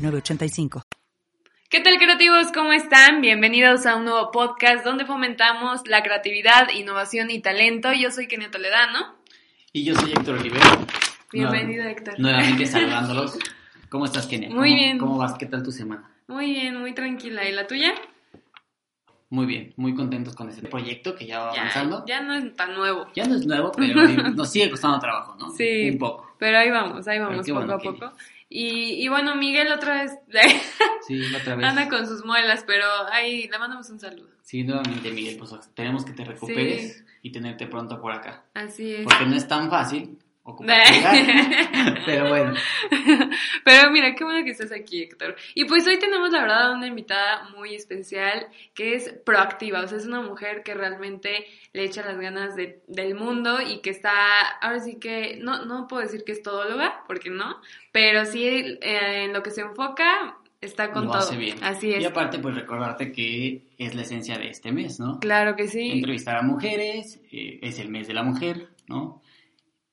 906985. ¿Qué tal creativos? ¿Cómo están? Bienvenidos a un nuevo podcast donde fomentamos la creatividad, innovación y talento. Yo soy Kenia Toledano. Y yo soy Héctor Olivera. Bienvenido, Héctor. Nuevamente saludándolos. ¿Cómo estás, Kenia? Muy ¿Cómo- bien. ¿Cómo vas? ¿Qué tal tu semana? Muy bien, muy tranquila. ¿Y la tuya? Muy bien, muy contentos con este proyecto que ya va Ya, avanzando. ya no es tan nuevo. Ya no es nuevo, pero nos sigue costando trabajo, ¿no? Sí. Un poco. Pero ahí vamos, ahí vamos, poco bueno, a Kenia. Y, y bueno, Miguel otra vez Sí, otra vez. anda con sus muelas, pero ahí le mandamos un saludo. Sí, nuevamente, Miguel, pues esperemos que te recuperes y tenerte pronto por acá. Así es. Porque no es tan fácil pero bueno. Pero mira, qué bueno que estás aquí, Héctor. Y pues hoy tenemos, la verdad, una invitada muy especial que es proactiva. O sea, es una mujer que realmente le echa las ganas de- del mundo y que está, ahora sí que, no, no puedo decir que es todóloga, porque no, pero sí eh, en lo que se enfoca está con lo todo. hace bien. Así es. Y aparte, pues recordarte que es la esencia de este mes, ¿no? Claro que sí. entrevistar a mujeres, eh, es el mes de la mujer, ¿no?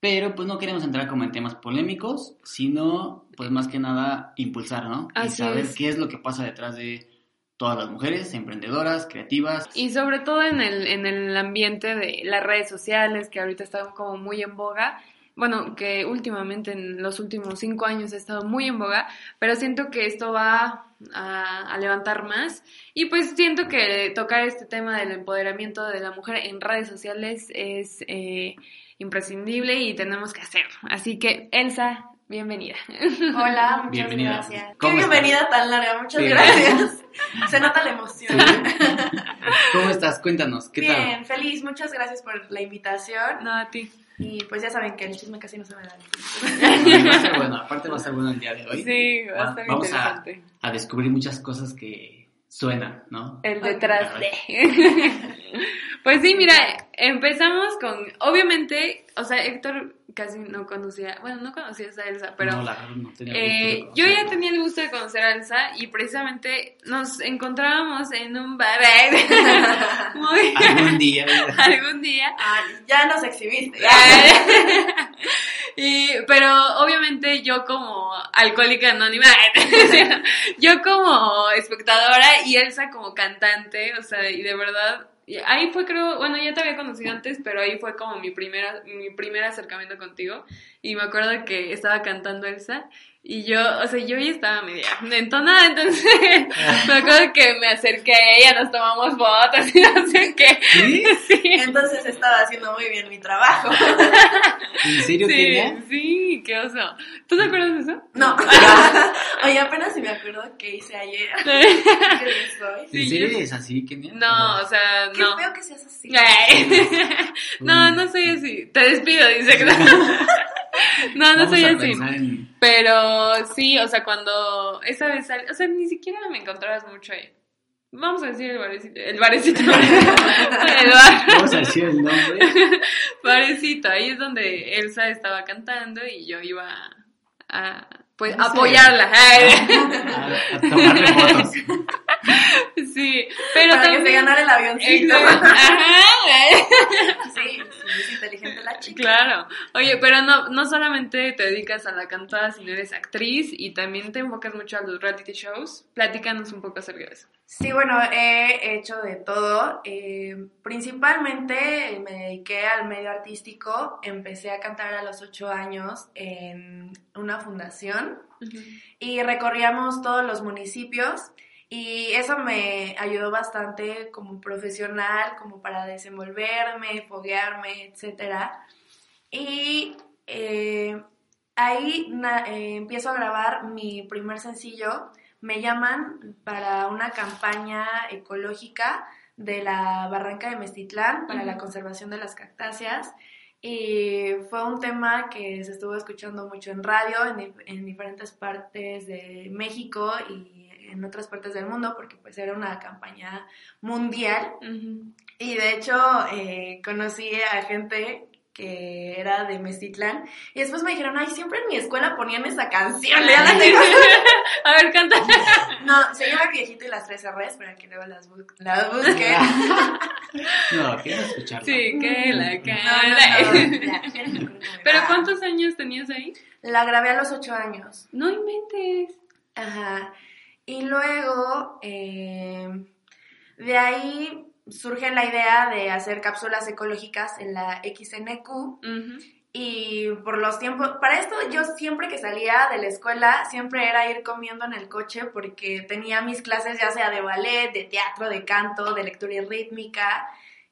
Pero pues no queremos entrar como en temas polémicos, sino pues más que nada impulsar, ¿no? y Así saber es. qué es lo que pasa detrás de todas las mujeres, emprendedoras, creativas. Y sobre todo en el, en el ambiente de las redes sociales, que ahorita están como muy en boga. Bueno, que últimamente, en los últimos cinco años ha estado muy en boga, pero siento que esto va a, a levantar más. Y pues siento que tocar este tema del empoderamiento de la mujer en redes sociales es eh, imprescindible y tenemos que hacerlo. Así que, Elsa, bienvenida. Hola, muchas Bienvenida. gracias. Qué ¿Cómo bienvenida tan larga, muchas Sí. gracias. Se nota la emoción. ¿Cómo estás? Cuéntanos, ¿qué Bien, feliz, muchas gracias por la invitación. No, a ti. Y pues ya saben que el chisme casi no se me da. tal? Va a ser bueno, aparte va a ser bueno el día de hoy. Sí, va a Va- estar Vamos a, interesante. a descubrir muchas cosas que suenan, ¿no? El detrás de. pues sí, mira, empezamos con. Obviamente, o sea, Héctor casi no conocía. Bueno, no conocías a Elsa, pero. No, la no tenía eh, yo ya tenía el gusto de conocer a Elsa y precisamente nos encontrábamos en un bar. Muy. Algún día. algún día. Ay, ya nos exhibiste. y, pero obviamente yo como alcohólica anónima, yo como espectadora y Elsa como cantante, o sea, y de verdad, ahí fue creo, bueno, ya te había conocido antes, pero ahí fue como mi primera, mi primer acercamiento contigo. Y me acuerdo que estaba cantando Elsa y yo, o sea, yo ya estaba media entonada, entonces me acuerdo que me acerqué a ella, nos tomamos fotos y no sé qué. ¿Sí? Sí. Entonces estaba haciendo muy bien mi trabajo. ¿En serio, Sí, sí, qué oso. ¿Tú te acuerdas de eso? No. Oye, apenas si me acuerdo que hice ayer. ¿Qué? ¿En Sí, serio yo- es así, Kenia? No, o sea, Qué no. feo que seas así. Ay. No, no soy así. Te despido, dice que no. No, Vamos soy a así. en- Pero sí, o sea, cuando esa vez sal- o sea, ni siquiera me encontrabas mucho ahí. Vamos a decir el barecito, el barecito, el bar, Vamos a decir el nombre. barecito, ahí es donde Elsa estaba cantando y yo iba a, pues, No apoyarla. Ay. A, a tomarle fotos. Sí, pero Para que se ganara el avioncito. Exacto. Ajá. Sí, Claro. Oye, pero no, no solamente te dedicas a la cantada, sino eres actriz y también te enfocas mucho a los reality shows. Platícanos un poco acerca de eso. Sí, bueno, he hecho de todo. Eh, principalmente me dediqué al medio artístico. Empecé a cantar a los ocho años en una fundación y recorríamos todos los municipios y eso me ayudó bastante como profesional, como para desenvolverme, foguearme, etcétera. Y eh, ahí na- eh, empiezo a grabar mi primer sencillo. Me llaman para una campaña ecológica de la Barranca de Mestitlán para la conservación de las cactáceas. y fue un tema que se estuvo escuchando mucho en radio, en, en diferentes partes de México y en otras partes del mundo, porque pues era una campaña mundial. Y de hecho eh, conocí a gente que era de Mestitlán. Y después me dijeron, ay, siempre en mi escuela ponían esa canción. a ver, canta. No, se llama Viejito y las tres R's, para que luego las, bu las busquen. no, quiero escucharla. Sí, que la cara. Pero ¿cuántos años tenías ahí? La grabé a los ocho años. No inventes. Ajá. Y luego, eh, de ahí surge la idea de hacer cápsulas ecológicas en la XNQ. Y por los tiempos, para esto yo siempre que salía de la escuela, siempre era ir comiendo en el coche porque tenía mis clases ya sea de ballet, de teatro, de canto, de lectura y rítmica.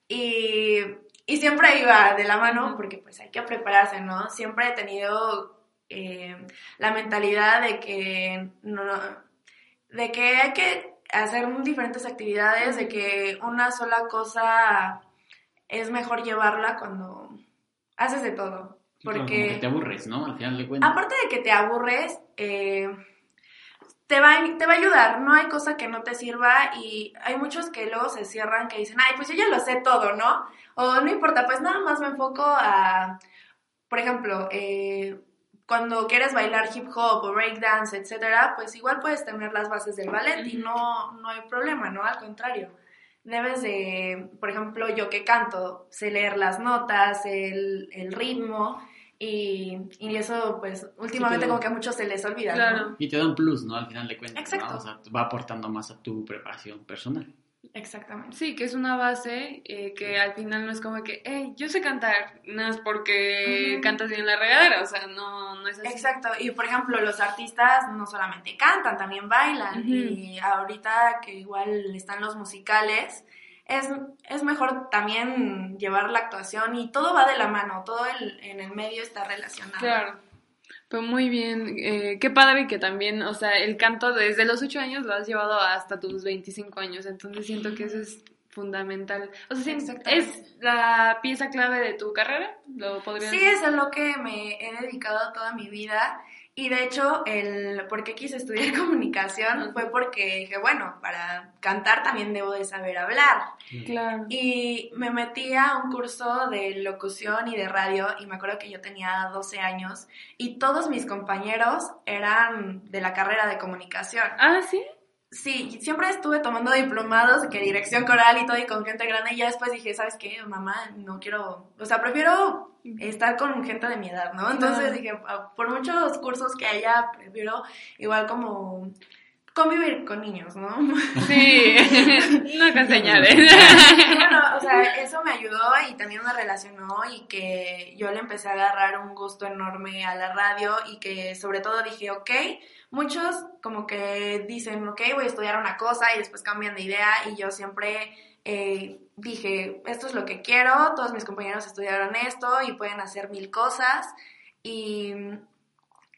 Y, y siempre iba de la mano porque pues hay que prepararse, ¿no? Siempre he tenido eh, la mentalidad de que, no, de que hay que hacer diferentes actividades, de que una sola cosa es mejor llevarla cuando haces de todo. Porque que te aburres, ¿no? Al final de cuentas. Aparte de que te aburres, eh, te, va, te va a ayudar. No hay cosa que no te sirva y hay muchos que luego se cierran que dicen, ay, pues yo ya lo sé todo, ¿no? O no importa, pues nada más me enfoco a, por ejemplo, eh, cuando quieres bailar hip hop o breakdance, etcétera, pues igual puedes tener las bases del ballet y no, no hay problema, ¿no? Al contrario. Debes de, por ejemplo, yo que canto, sé leer las notas, el, el ritmo, y, y, eso, pues, últimamente como que a muchos se les olvida. Claro. Y te da un plus, ¿no? Al final de cuentas. Exacto. O sea, va aportando más a tu preparación personal. Exactamente. Sí, que es una base eh, que al final no es como que, hey, yo sé cantar, no es porque cantas bien la regadera, o sea, no, no es así. Exacto, y por ejemplo, los artistas no solamente cantan, también bailan, y ahorita que igual están los musicales, es, es mejor también llevar la actuación y todo va de la mano, todo el, en el medio está relacionado. Claro. Pues muy bien, eh, qué padre que también, o sea, el canto desde los 8 años lo has llevado hasta tus 25 años, entonces siento que eso es fundamental. O sea, ¿es la pieza clave de tu carrera? ¿Lo podrías Sí, es a lo que me he dedicado toda mi vida y de hecho, el por qué quise estudiar comunicación fue porque dije, bueno, para cantar también debo de saber hablar. Claro. Y me metí a un curso de locución y de radio y me acuerdo que yo tenía 12 años y todos mis compañeros eran de la carrera de comunicación. Ah, sí. Sí, siempre estuve tomando diplomados de que dirección coral y todo y con gente grande y ya después dije, ¿sabes qué? Mamá, no quiero, o sea, prefiero estar con gente de mi edad, ¿no? Entonces dije, ah, por muchos cursos que haya, prefiero igual como convivir con niños, ¿no? Sí, no que enseñaré. bueno, o sea, eso me ayudó y también me relacionó y que yo le empecé a agarrar un gusto enorme a la radio y que sobre todo dije, ok, muchos como que dicen, ok, voy a estudiar una cosa y después cambian de idea y yo siempre eh, dije, esto es lo que quiero, todos mis compañeros estudiaron esto y pueden hacer mil cosas y,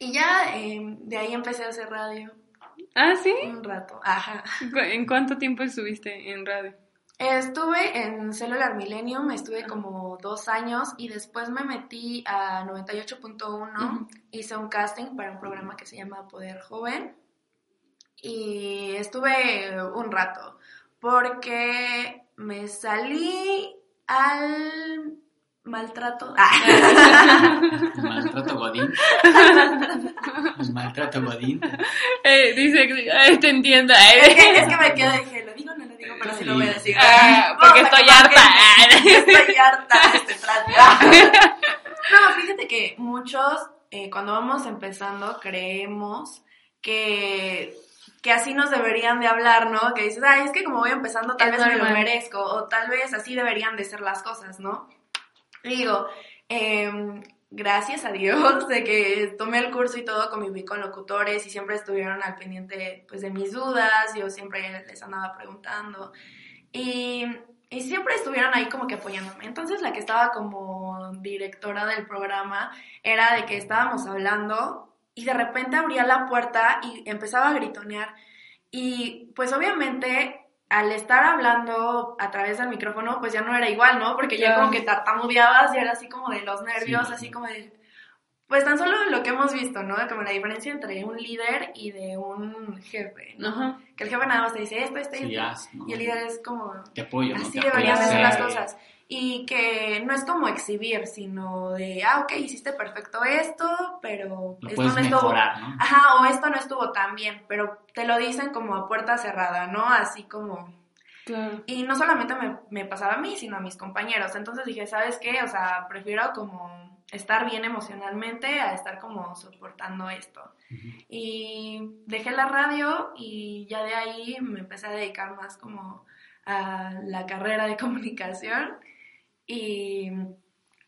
y ya eh, de ahí empecé a hacer radio. Ah, sí. Un rato, ajá. ¿En cuánto tiempo estuviste en radio? Estuve en Cellular Millennium, estuve como dos años y después me metí a 98.1, hice un casting para un programa que se llama Poder Joven y estuve un rato porque me salí al maltrato. Ah. maltrato Godín. maltrato Godín. Eh, dice, eh, te entienda. Eh. Es, que, es, que, me quedo, dije, lo digo, no lo digo, pero sí, lo voy a decir. Ah, porque estoy harta. estoy harta de este trato. no, fíjate que muchos, eh, cuando vamos empezando, creemos que que así nos deberían de hablar, ¿no? Que dices, ay, es que como voy empezando, tal vez me lo merezco, o tal vez así deberían de ser las cosas, ¿no? Digo, eh, gracias a Dios de que tomé el curso y todo, conviví con locutores y siempre estuvieron al pendiente pues de mis dudas, yo siempre les andaba preguntando y, y siempre estuvieron ahí como que apoyándome. Entonces la que estaba como directora del programa era de que estábamos hablando y de repente abría la puerta y empezaba a gritonear y pues obviamente al estar hablando a través del micrófono, pues ya no era igual, ¿no? Porque ya como que tartamudeabas y era así como de los nervios, Sí. así como de... Pues tan solo lo que hemos visto, ¿no? Como la diferencia entre un líder y de un jefe, ¿no? Ajá. Que el jefe nada más te dice esto, esto y Sí, esto. haz, ¿no? Y el líder es como... Te apoyo, ¿no? Así Te deberían ser las cosas. Y que no es como exhibir, sino de, ah, ok, hiciste perfecto esto, pero Lo esto puedes no estuvo... mejorar, ¿no? Ajá, o esto no estuvo tan bien, pero te lo dicen como a puerta cerrada, ¿no? Así como... Claro. Y no solamente me, me pasaba a mí, sino a mis compañeros. Entonces dije, ¿sabes qué? O sea, prefiero como estar bien emocionalmente a estar como soportando esto. Y dejé la radio y ya de ahí me empecé a dedicar más como a la carrera de comunicación y,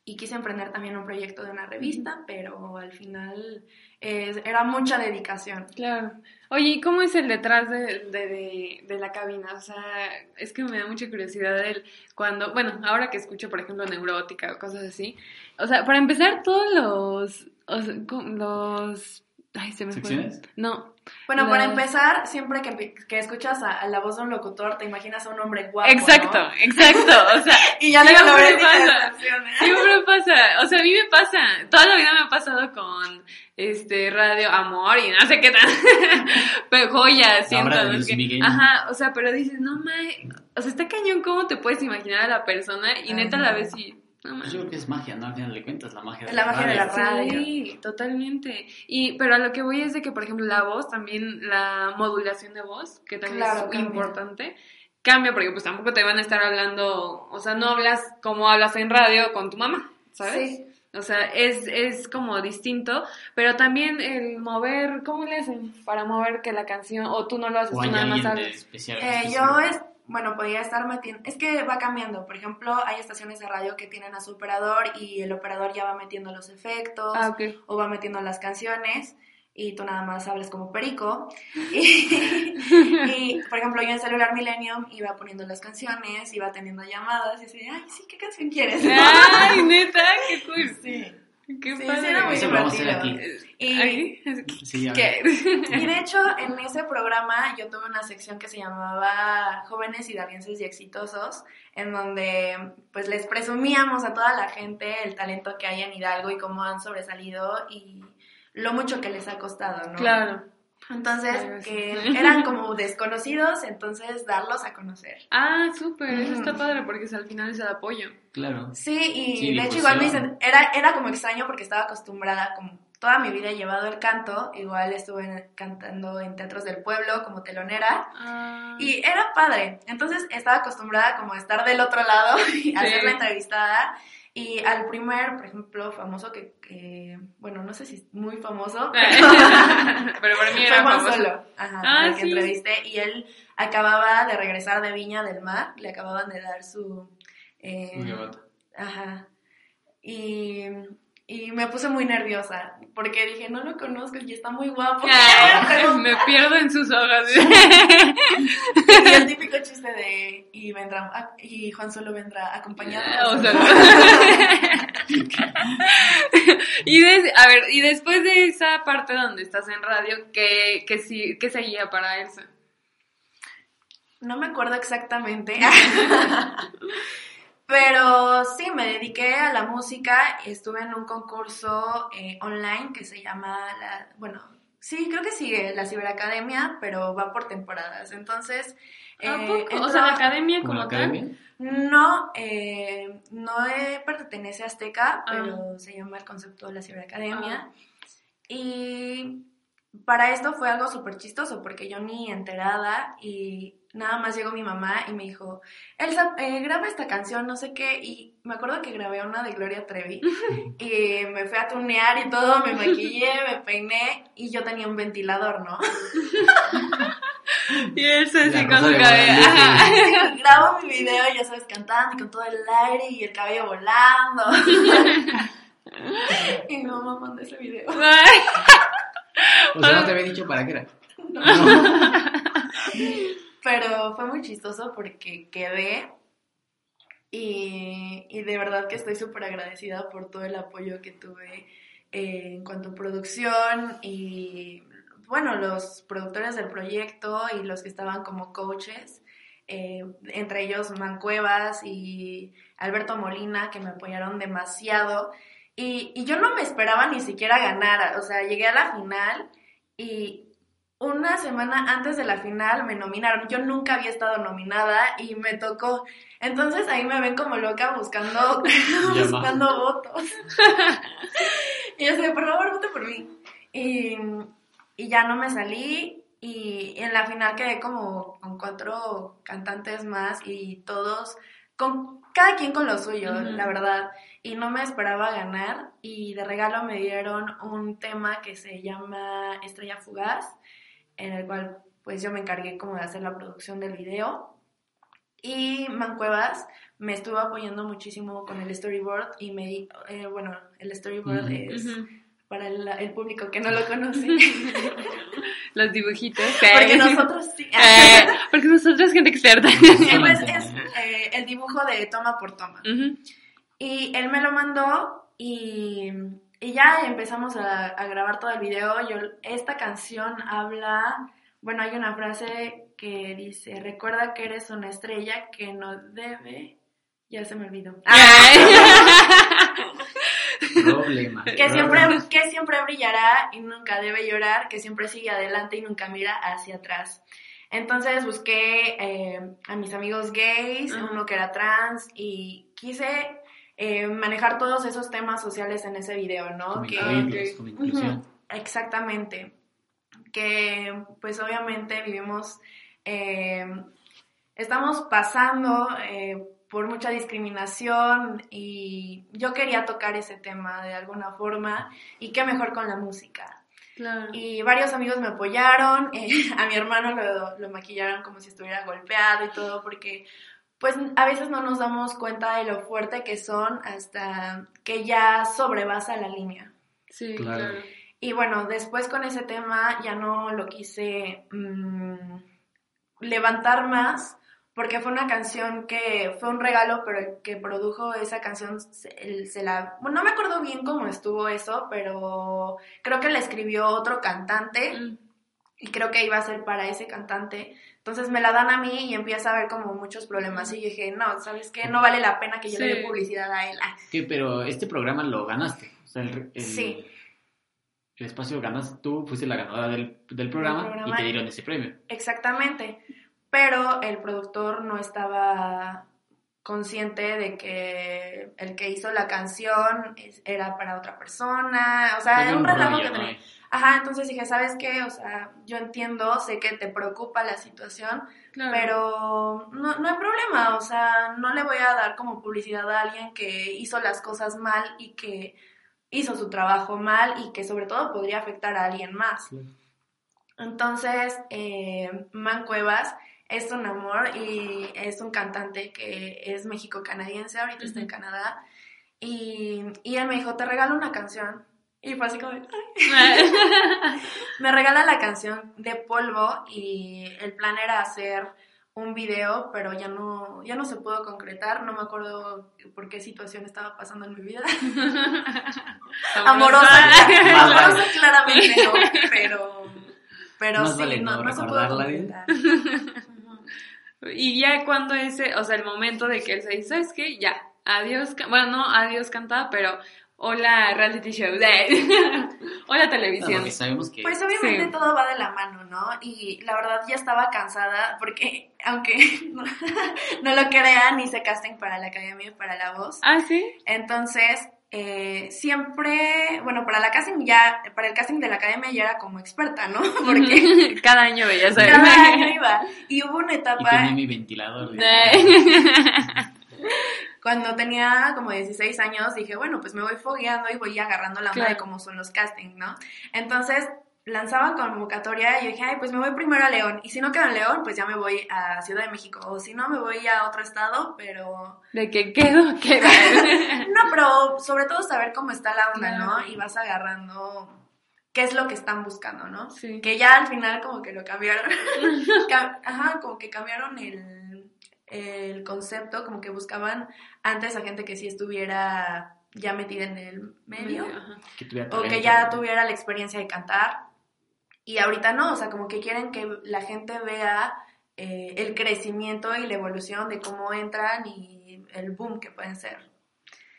y quise emprender también un proyecto de una revista, pero al final eh, era mucha dedicación. Claro. Oye, ¿y cómo es el detrás de, de, de, de la cabina? O sea, es que me da mucha curiosidad el cuando, bueno, ahora que escucho, por ejemplo, neurótica o cosas así. O sea, para empezar, todos los, o sea, co- los, ay, se me fue. ¿Secciones? No. Bueno, para empezar, siempre que, que escuchas a, a la voz de un locutor, te imaginas a un hombre guapo. Exacto, ¿no? exacto. O sea, Y ya siempre te pasa. Siempre pasa, o sea, a mí me pasa, toda la vida me ha pasado con este radio amor y no sé qué tal, pero joyas, siento, ajá, o sea, pero dices, no mames, o sea, está cañón cómo te puedes imaginar a la persona y neta Ajá. la ves y, no yo creo que es magia, ¿no? Al final de cuentas, la magia de la magia de la radio. Sí, totalmente. Y, pero a lo que voy es de que, por ejemplo, la voz, también la modulación de voz, que también Claro, es cambia. importante, cambia porque pues tampoco te van a estar hablando, o sea, no hablas como hablas en radio con tu mamá, ¿sabes? Sí. O sea, es, es como distinto, pero también el mover, ¿cómo le hacen para mover que la canción, o tú no lo haces, O tú nada más especial. Eh, yo es, bueno, podía estar metiendo, es que va cambiando. Por ejemplo, hay estaciones de radio que tienen a su operador y el operador ya va metiendo los efectos Ah, o va metiendo las canciones y tú nada más hablas como perico. Y, y, por ejemplo, yo en Celular Millennium iba poniendo las canciones, iba teniendo llamadas y así, ay, sí, ¿qué canción quieres? Ay, neta, qué cool. Sí. Qué Sí, padre. sí, era muy Eso divertido. aquí. Y. Y de hecho, en ese programa yo tuve una sección que se llamaba Jóvenes Hidalguenses y Exitosos, en donde pues les presumíamos a toda la gente el talento que hay en Hidalgo y cómo han sobresalido y lo mucho que les ha costado, ¿no? Claro. Entonces, Claro, sí. que eran como desconocidos, entonces darlos a conocer. Ah, súper, eso está padre porque al final es el apoyo. Claro. Sí, y Sí, de hecho igual me dicen, era, era como extraño porque estaba acostumbrada, como toda mi vida he llevado el canto, igual estuve cantando en teatros del pueblo como telonera, Ah, Y era padre. Entonces estaba acostumbrada como a estar del otro lado y Sí. hacer la entrevistada. Y al primer, por ejemplo, famoso que, que- bueno, no sé si es muy famoso, pero pero para mí fue era Juan famoso. Solo, ajá, Ah, al que sí. entrevisté. Y él acababa de regresar de Viña del Mar, le acababan de dar su... eh. Ajá. Y, y me puse muy nerviosa porque dije, no lo conozco y está muy guapo. Ah, me pierdo en sus ojos. Y el típico chiste de y vendrá ah, y Juan solo vendrá acompañado. O sea, y des- a ver, y después de esa parte donde estás en radio, ¿qué, qué, sí, qué seguía para Elsa? No me acuerdo exactamente. Pero sí, me dediqué a la música. Estuve en un concurso eh, online que se llama, la, bueno, sí, creo que sigue la Ciberacademia, pero va por temporadas. Entonces, ¿A eh, poco? O sea, la academia ¿Como tal. academia? no, eh, no eh, pertenece a Azteca, Ah. pero se llama el concepto de la Ciberacademia. Y para esto fue algo súper chistoso porque yo ni enterada y nada más llegó mi mamá y me dijo, Elsa, eh, graba esta canción, no sé qué, y me acuerdo que grabé una de Gloria Trevi y me fui a tunear y todo, me maquillé, me peiné y yo tenía un ventilador, ¿no? Y Elsa así con su cabello. Grabo mi video, ya sabes, cantando y con todo el aire y el cabello volando. y mi mamá mandó ese video. O sea, no te había dicho para qué era. Pero fue muy chistoso porque quedé y, y de verdad que estoy súper agradecida por todo el apoyo que tuve en cuanto a producción y bueno, los productores del proyecto y los que estaban como coaches. eh, entre ellos Mancuevas y Alberto Molina, que me apoyaron demasiado. Y, y yo no me esperaba ni siquiera ganar, o sea, llegué a la final y una semana antes de la final me nominaron. Yo nunca había estado nominada y me tocó. Entonces ahí me ven como loca buscando, buscando votos. y yo sé, por favor, vote por mí. Y, y ya no me salí y en la final quedé como con cuatro cantantes más y todos, con cada quien con lo suyo, la verdad. Y no me esperaba ganar y de regalo me dieron un tema que se llama Estrella Fugaz en el cual pues yo me encargué como de hacer la producción del video. Y Mancuevas me estuvo apoyando muchísimo con el storyboard y me, eh, bueno, el storyboard es para el, público que no lo conoce. Los dibujitos. Porque nosotros sí. Eh, porque nosotros gente experta. pues es eh, el dibujo de toma por toma. Y él me lo mandó y y ya empezamos a, grabar todo el video. Yo, esta canción habla, bueno, hay una frase que dice, recuerda que eres una estrella que no debe... Ya se me olvidó. Problema. Que siempre, que siempre brillará y nunca debe llorar, que siempre sigue adelante y nunca mira hacia atrás. Entonces busqué eh, a mis amigos gays, uno que era trans, y quise eh, manejar todos esos temas sociales en ese video, ¿no? que, exactamente. Que pues obviamente vivimos, eh, estamos pasando eh, por mucha discriminación y yo quería tocar ese tema de alguna forma y qué mejor con la música. Y varios amigos me apoyaron, a mi hermano lo, lo maquillaron como si estuviera golpeado y todo porque pues a veces no nos damos cuenta de lo fuerte que son hasta que ya sobrevasa la línea. Sí, claro. Y bueno, después con ese tema ya no lo quise mm, levantar más porque fue una canción que fue un regalo, pero el que produjo esa canción se, se la... Bueno, no me acuerdo bien cómo estuvo eso, pero creo que la escribió otro cantante. Mm y creo que iba a ser para ese cantante. Entonces me la dan a mí y empieza a haber como muchos problemas. Y yo dije, no, ¿sabes qué? No vale la pena que yo le dé publicidad a él. ¿Qué? Pero este programa lo ganaste. O sea, el, sí. El espacio lo ganas tú, fuiste la ganadora del, del programa, y te dieron ese premio. Exactamente. Pero el productor no estaba consciente de que el que hizo la canción era para otra persona. O sea, era un relajo que tenía. Ajá, entonces dije, ¿sabes qué? O sea, yo entiendo, sé que te preocupa la situación, pero no, no hay problema, o sea, no le voy a dar como publicidad a alguien que hizo las cosas mal y que hizo su trabajo mal y que sobre todo podría afectar a alguien más. Entonces, eh, Man Cuevas es un amor y es un cantante que es México-canadiense, ahorita está en Canadá, y, y él me dijo, te regalo una canción y fue así como, me regala la canción de polvo y el plan era hacer un video, pero ya no, ya no se pudo concretar, no me acuerdo por qué situación estaba pasando en mi vida. amorosa, amorosa claramente no, pero, pero sí, no, no, se pudo concretar. y ya cuando ese, o sea, el momento de que él se dice, ¿sabes qué? Ya, adiós, bueno, no adiós cantada, pero Hola reality show, hola televisión. Pues obviamente todo va de la mano, ¿no? Y la verdad ya estaba cansada porque aunque no, lo crean, hice casting para la Academia para la Voz. Ah, sí. Entonces, eh, siempre, bueno, para la casting ya, para el casting de la Academia ya era como experta, ¿no? Porque cada año veía Cada año iba. Y hubo una etapa... Y tenía mi ventilador. Cuando tenía como 16 años dije, bueno, pues me voy fogueando y voy agarrando la onda de cómo son los castings, ¿no? Entonces lanzaban convocatoria y yo dije, ay, pues me voy primero a León. Y si no quedo en León, pues ya me voy a Ciudad de México. O si no, me voy a otro estado, pero... ¿De qué quedo? ¿Qué? no, pero sobre todo saber cómo está la onda, ¿no? Y vas agarrando qué es lo que están buscando, ¿no? Sí. Que ya al final como que lo cambiaron. Ajá, como que cambiaron el el concepto, como que buscaban antes a gente que sí estuviera ya metida en el medio, o que ya tuviera la experiencia de cantar, y ahorita no, o sea, como que quieren que la gente vea eh, el crecimiento y la evolución de cómo entran y el boom que pueden ser.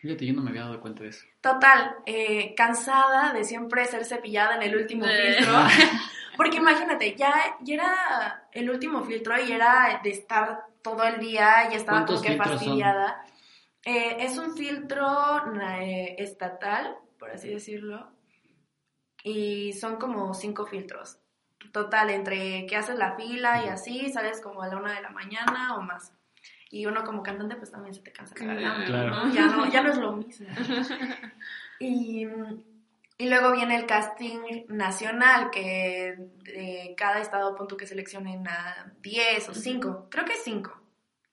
Fíjate, yo no me había dado cuenta de eso. Total, eh, cansada de siempre ser cepillada en el último Eh. filtro. Porque imagínate, ya, ya era el último filtro y era de estar todo el día y estaba como ¿Cuántos que fastidiada. Eh, es un filtro eh, estatal, por así decirlo, y son como cinco filtros. Total, entre que haces la fila y así, sales como a la una de la mañana o más. Y uno como cantante pues también se te cansa Claro. ¿no? Ya no, ya no es lo mismo. Y, y luego viene el casting nacional, que de cada estado punto que seleccionen a 10 o 5, creo que 5,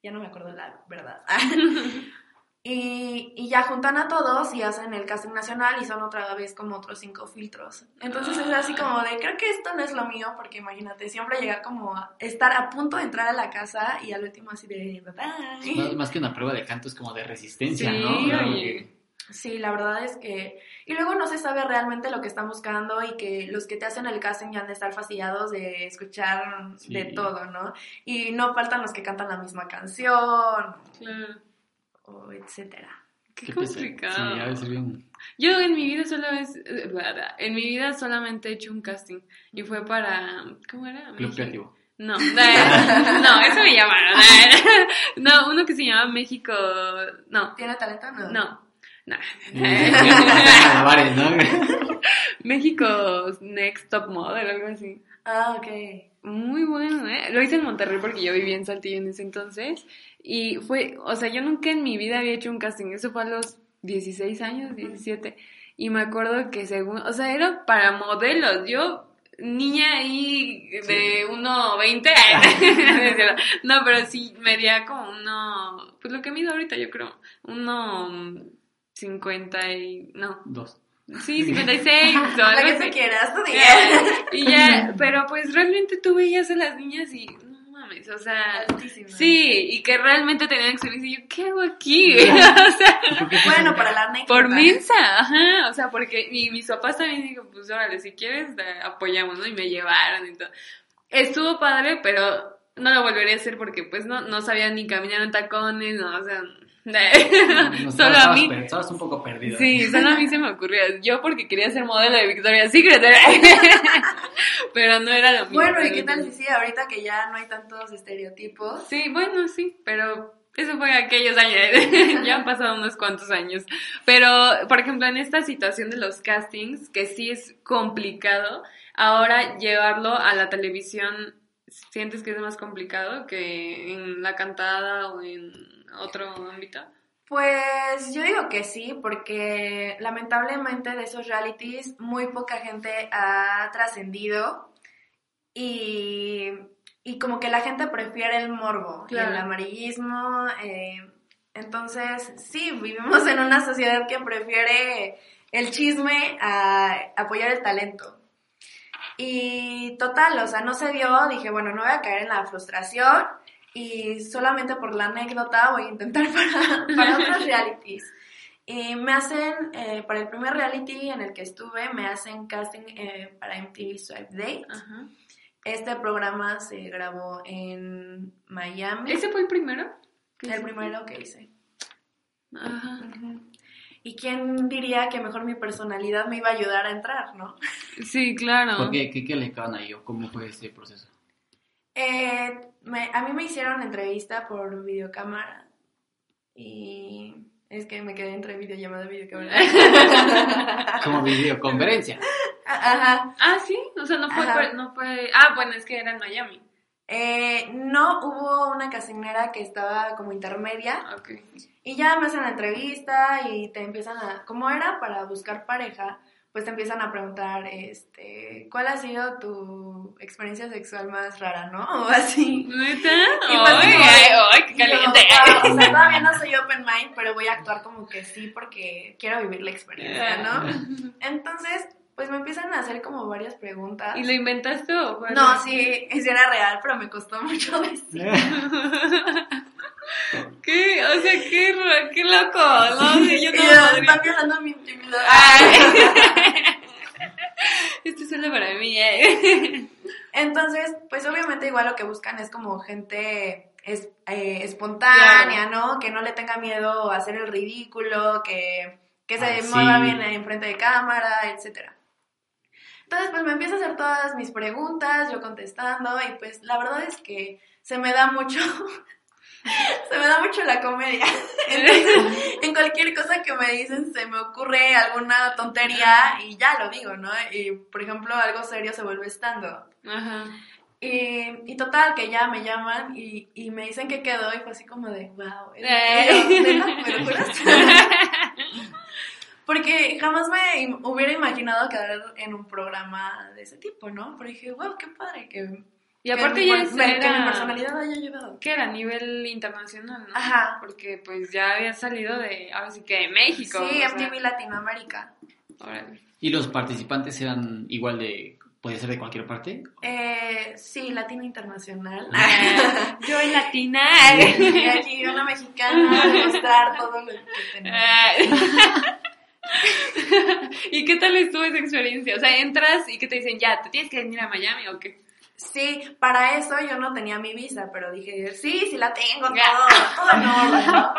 ya no me acuerdo la verdad. y, y ya juntan a todos y hacen el casting nacional y son otra vez como otros 5 filtros. Entonces es así como de, creo que esto no es lo mío, porque imagínate, siempre llegar como a estar a punto de entrar a la casa y al último así de, bye. Más, más que una prueba de canto es como de resistencia, Sí, ¿no? Oye. Sí, la verdad es que... Y luego no se sabe realmente lo que están buscando y que los que te hacen el casting ya han de estar fastidiados de escuchar Sí. de todo, ¿no? Y no faltan los que cantan la misma canción Claro. o etcétera. Qué, complicado. Sí, a veces bien. Yo en mi vida solo es, en mi vida solamente he hecho un casting y fue para ¿cómo era? Club creativo. No, no, no, eso me llamaron. No, uno que se llama México, no, ¿Tiene talento? No. no. No. Malabares, ¿no? México Next Top Model, algo así. Ah, ok. Muy bueno, ¿eh? Lo hice en Monterrey porque yo vivía en Saltillo en ese entonces. Y fue, o sea, yo nunca en mi vida había hecho un casting. Eso fue a los 16 años, 17. Y me acuerdo que según, o sea, era para modelos. Yo, niña ahí de 1,20. no, pero sí, medía como uno, pues lo que mido ahorita, yo creo. Uno 50 y, no. Dos. Sí, 56 o algo que tú quieras, tú digas. Y ya, pero pues realmente tú veías a las niñas y no mames, o sea, Altísimo. sí, y que realmente tenían experiencia y yo, ¿qué hago aquí? o sea, Bueno, para la anécdota. por mensa, ajá, o sea, porque y mis papás también dijeron, pues órale, si quieres, apoyamos, ¿no? Y me llevaron y todo. Estuvo padre, pero no lo volvería a hacer porque pues no, no sabía ni caminar en tacones, no, o sea, No, solo a mí. estabas un poco perdido. Sí, solo a mí se me ocurría. Yo porque quería ser modelo de Victoria's Secret. pero no era lo mío. Bueno, ¿y qué tal si sí, ahorita que ya no hay tantos estereotipos? Sí, bueno, sí, pero eso fue aquellos años. ya han pasado unos cuantos años. Pero, por ejemplo, en esta situación de los castings, que sí es complicado, ahora llevarlo a la televisión, ¿sientes que es más complicado que en la cantada o en otro ámbito? Pues yo digo que sí, porque lamentablemente de esos realities muy poca gente ha trascendido y, y como que la gente prefiere el morbo, y el amarillismo. eh, entonces, sí, vivimos en una sociedad que prefiere el chisme a apoyar el talento. Y total, o sea, no se dio, dije, bueno, no voy a caer en la frustración y solamente por la anécdota voy a intentar para, para otros realities. Y me hacen, eh, para el primer reality en el que estuve, me hacen casting eh, para MTV Swipe Date. Ajá. Este programa se grabó en Miami. ¿Ese fue el primero? el primero que hice. Ajá. ¿Y quién diría que mejor mi personalidad me iba a ayudar a entrar, no? Sí, claro. ¿Por qué? ¿Qué, qué le acaban ahí o cómo fue ese proceso? Eh, me- a mí me hicieron entrevista por videocámara y es que me quedé entre videollamada y videocámara. Como videoconferencia. Ajá. Ah, sí, o sea, no fue, Ajá. no fue. Ah, bueno, es que era en Miami. Eh, no hubo una casinera que estaba como intermedia Ok. y ya me hacen la entrevista y te empiezan a, como era para buscar pareja, pues te empiezan a preguntar, este, ¿cuál ha sido tu experiencia sexual más rara, no? O así. ¿Neta? Y pues qué caliente. "Wow", o sea, todavía no soy open mind, pero voy a actuar como que sí porque quiero vivir la experiencia, ¿no? Entonces, pues me empiezan a hacer como varias preguntas. ¿Y lo inventaste o fue No, sí, sí era real, pero me costó mucho decir. ¿Qué? O sea, qué, loco, ¿no? Sí, yo no podría. están violando mi intimidad. Ay. Esto es solo para mí, ¿eh? Entonces, pues obviamente igual lo que buscan es como gente es, eh, espontánea, ¿no? Que no le tenga miedo a hacer el ridículo, que, que se Ah, sí. mueva bien en frente de cámara, etcétera. Entonces, pues me empieza a hacer todas mis preguntas, yo contestando, y pues la verdad es que se me da mucho, se me da mucho la comedia. Entonces, en cualquier cosa que me dicen se me ocurre alguna tontería y ya lo digo, ¿no? Y por ejemplo, algo serio se vuelve estando. Ajá. Y, y total, que ya me llaman y, y me dicen que quedó y fue así como de, wow. Eh. ¿Me lo juras? Porque jamás me im- hubiera imaginado quedar en un programa de ese tipo, ¿no? Pero dije, wow, qué padre que, Y aparte que, ya mi, que mi personalidad haya ayudado. que era a nivel internacional, ¿no? Ajá. Porque pues ya había salido de, ahora sí que de México. Sí, sea, MTV Latinoamérica. órale. ¿Y los participantes eran igual de... podía ser de cualquier parte? Eh, sí, Latino Internacional. Yo en latina. y aquí una mexicana demostrar todo lo que tenemos. ¿Y qué tal estuvo esa experiencia? O sea, entras y que te dicen, ya, ¿te tienes que venir a Miami o qué? Sí, para eso yo no tenía mi visa, pero dije, sí, sí la tengo, todo, todo en orden, ¿no?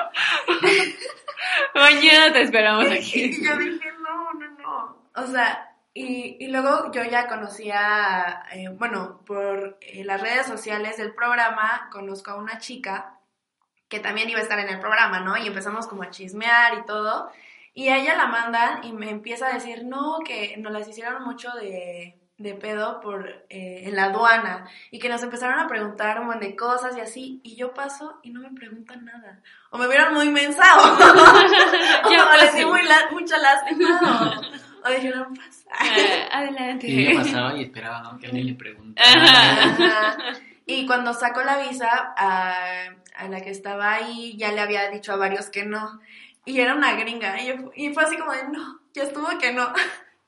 Mañana te esperamos aquí. Y yo dije, no, no, no. O sea, y, y luego yo ya conocía, eh, bueno, por eh, las redes sociales del programa, conozco a una chica que también iba a estar en el programa, ¿no? Y empezamos como a chismear y todo. Y a ella la mandan y me empieza a decir, no, que nos las hicieron mucho de, de pedo por, eh, en la aduana y que nos empezaron a preguntar un montón de cosas y así. Y yo paso y no me preguntan nada. O me vieron muy mensa o, o Ya les pasó. di muy la- mucha lástima o, o dijeron, pasa. Ah, adelante. Y ella pasaba y esperaba, ¿no? Que alguien le preguntara. Y cuando sacó la visa, a, a la que estaba ahí, ya le había dicho a varios que no. Y era una gringa. Y, yo- y fue así como de, no, ya estuvo que no.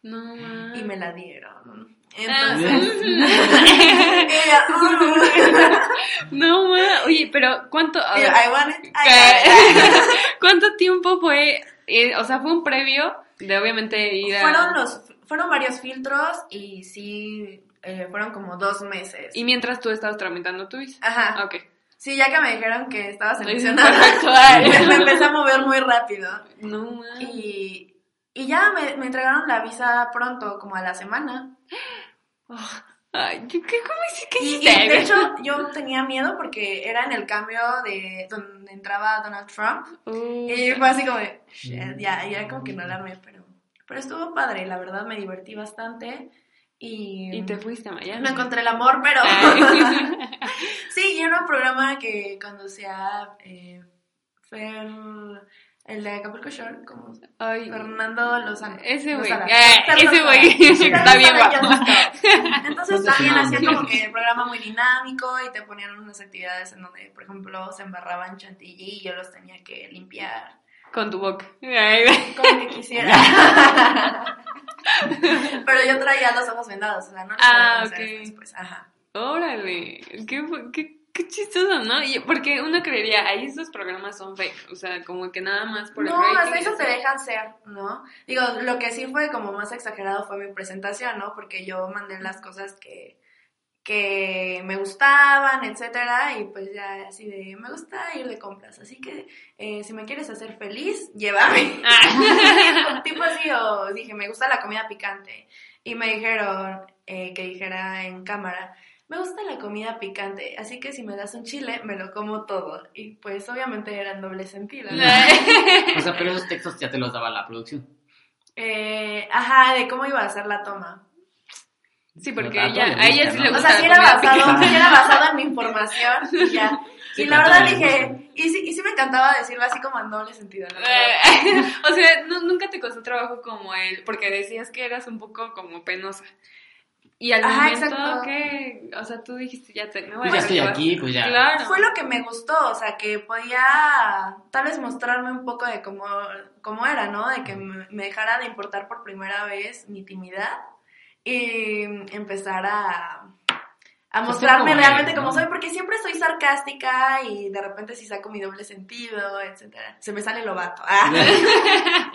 No, ma. Y me la dieron. Ah. Entonces, ella, "Mm". No, ma. Oye, pero ¿cuánto? a Y yo, ver, I want it, I want it. ¿Cuánto tiempo fue? eh, o sea, fue un previo de obviamente ir a... Fueron, los, fueron varios filtros y sí, eh, fueron como dos meses. Y mientras tú estabas tramitando tu visa. Ajá. Ok. Sí, ya que me dijeron que estaba seleccionada, me, me empecé a mover muy rápido. No. Y, y ya me, me entregaron la visa pronto, como a la semana. Ay, ¿qué, cómo hice- qué Y, de hecho yo tenía miedo porque era en el cambio de donde entraba Donald Trump. Uh, Y fue así como de, ya, ya como que no la pero, pero estuvo padre, la verdad me divertí bastante. Y, y te fuiste a Miami. no encontré el amor, pero... Ay. sí, y era un programa que conducía eh, Fer, el de Acapulco Shore, como Ay, Fernando Lozano. Ese güey. Eh, Fer ese güey. Está bien guapo. Entonces también hacían como que el programa muy dinámico y te ponían unas actividades en donde, por ejemplo, se embarraban chantilly y yo los tenía que limpiar Con tu boca. Como que quisiera. Pero yo traía los ojos vendados, o sea, no los Ah, podía conocer ok. después. Ajá. Órale. Qué, qué, qué chistoso, ¿no? Y porque uno creería, ahí esos programas son fake. O sea, como que nada más por el no, hasta eso te dejan ser, ¿no? Digo, lo que sí fue como más exagerado fue mi presentación, ¿no? Porque yo mandé las cosas que, que me gustaban, etcétera, y pues ya así de, me gusta ir de compras, así que eh, si me quieres hacer feliz, llévame. Ah. tipo así, o dije, me gusta la comida picante, y me dijeron eh, que dijera en cámara, me gusta la comida picante, así que si me das un chile, me lo como todo. Y pues obviamente era en doble sentido. ¿no? O sea, pero esos textos ya te los daba la producción. Eh, ajá, de cómo iba a ser la toma. Sí, porque ella, a ella sí ¿no? le O gusta sea, la sí era, basado, sí era basado en mi información y ya. Sí, y la verdad dije, y sí, y sí me encantaba decirlo así como en doble sentido. ¿no? Eh, o sea, nu- nunca te costó trabajo como él, porque decías que eras un poco como penosa. Y al Ajá, momento exacto. que, o sea, tú dijiste, ya te, me voy Pues a ya estoy aquí, pues ya. Claro. Fue lo que me gustó, o sea, que podía tal vez mostrarme un poco de cómo, cómo era, ¿no? De que me me dejara de importar por primera vez mi timidez y empezar a, a mostrarme como realmente eres, ¿no? como soy, porque siempre soy sarcástica y de repente si saco mi doble sentido, etcétera. Se me sale lo vato. Ah.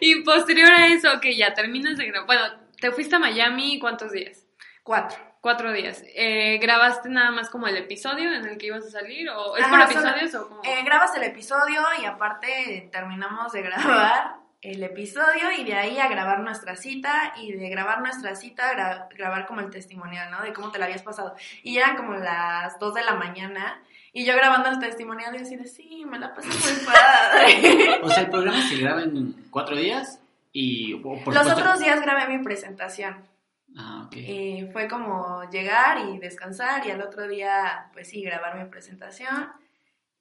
Y posterior a eso, que ya terminas de grabar. Bueno, te fuiste a Miami, ¿cuántos días? Cuatro. Cuatro días. Eh, ¿Grabaste nada más como el episodio en el que ibas a salir? ¿O es Ajá, por solo- episodios o como...? Eh, grabas el episodio y aparte terminamos de grabar el episodio y de ahí a grabar nuestra cita y de grabar nuestra cita gra- grabar como el testimonial, ¿no? De cómo te la habías pasado. Y eran como las 2 de la mañana y yo grabando el testimonial y así de, sí, me la pasé muy padre. O sea, el programa se graba en cuatro días y... por Los otros días grabé mi presentación. Ah, ok. Y fue como llegar y descansar y al otro día, pues sí, grabar mi presentación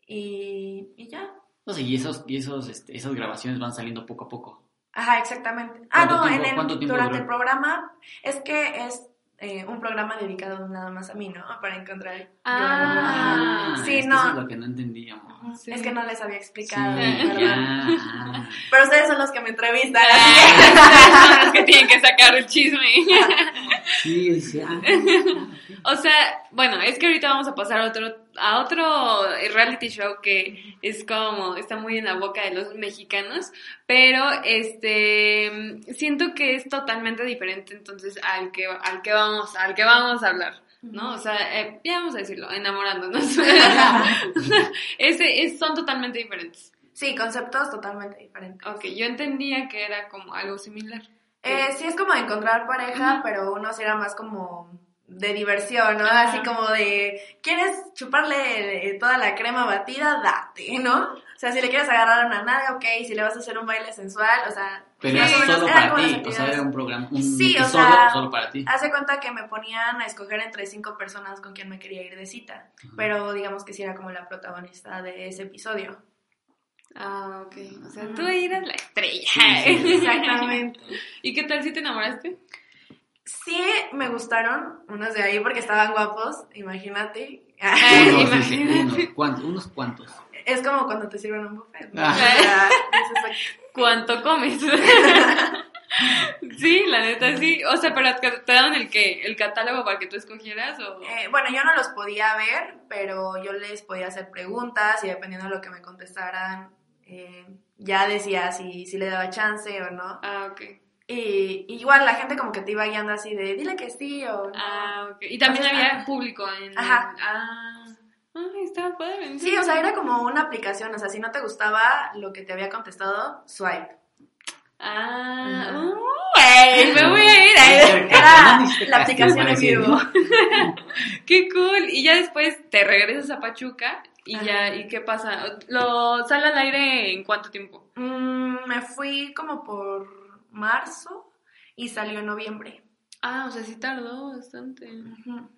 y, y ya. O sea, y, esos, y esos, este, esas grabaciones van saliendo poco a poco. Ajá, exactamente. Ah, ¿Cuánto no, tiempo- en el- durante duró? el programa es que es eh, un programa dedicado nada más a mí, ¿no? Para encontrar. Ah, sí, es que no. Eso es lo que no entendíamos. Sí. Es que no les había explicado, Sí, ¿verdad? ah. Pero ustedes son los que me entrevistan. Ah, son los que tienen que sacar el chisme. Sí, sí. O sea, bueno, es que ahorita vamos a pasar a otro, a otro reality show que es como, está muy en la boca de los mexicanos, pero este, siento que es totalmente diferente entonces al que, al que vamos, al que vamos a hablar. ¿No? O sea, eh, ya vamos a decirlo, enamorándonos. Ese, es, son totalmente diferentes. Sí, conceptos totalmente diferentes. Ok, yo entendía que era como algo similar. Eh, sí, es como encontrar pareja, pero uno sí era más como de diversión, ¿no? Ajá. Así como de, ¿quieres chuparle eh, toda la crema batida? Date, ¿no? O sea, si le quieres agarrar una nalga, ok, si le vas a hacer un baile sensual, o sea... Pero era menos solo para ti. O sea, era un programa, un Sí, o sea, solo para ti. Hace cuenta que me ponían a escoger entre cinco personas con quien me quería ir de cita, pero digamos que sí era como la protagonista de ese episodio. Ah, ok. O sea, tú eras la estrella. Sí, sí, Exactamente. ¿Y qué tal si te enamoraste? Sí, me gustaron unos de ahí porque estaban guapos, imagínate. Unos, imagínate. dice, unos, ¿cuántos? unos cuantos. Es como cuando te sirven un buffet. ¿no? Ah. O sea, dices, ¿Cuánto comes? sí, la neta sí. O sea, pero te te daban el qué? ¿El catálogo para que tú escogieras o...? eh, bueno, yo no los podía ver, pero yo les podía hacer preguntas y dependiendo de lo que me contestaran, eh, ya decía si, si le daba chance o no. Ah, ok. Y, y igual la gente como que te iba guiando así de, dile que sí o no. Ah, ok. Y también Entonces, había ah. público en... Ajá. Ah. Ay, estaba padre. Sí, o sea, era como una aplicación, o sea, si no te gustaba lo que te había contestado, swipe. Ah, uy, me voy a ir. Ay, Era la aplicación en vivo. Qué cool. Y ya después te regresas a Pachuca y Ajá. ya, ¿y qué pasa? ¿Lo sale al aire en cuánto tiempo? Mm, me fui como por marzo y salió en noviembre. Ah, o sea, sí tardó bastante. Ujú.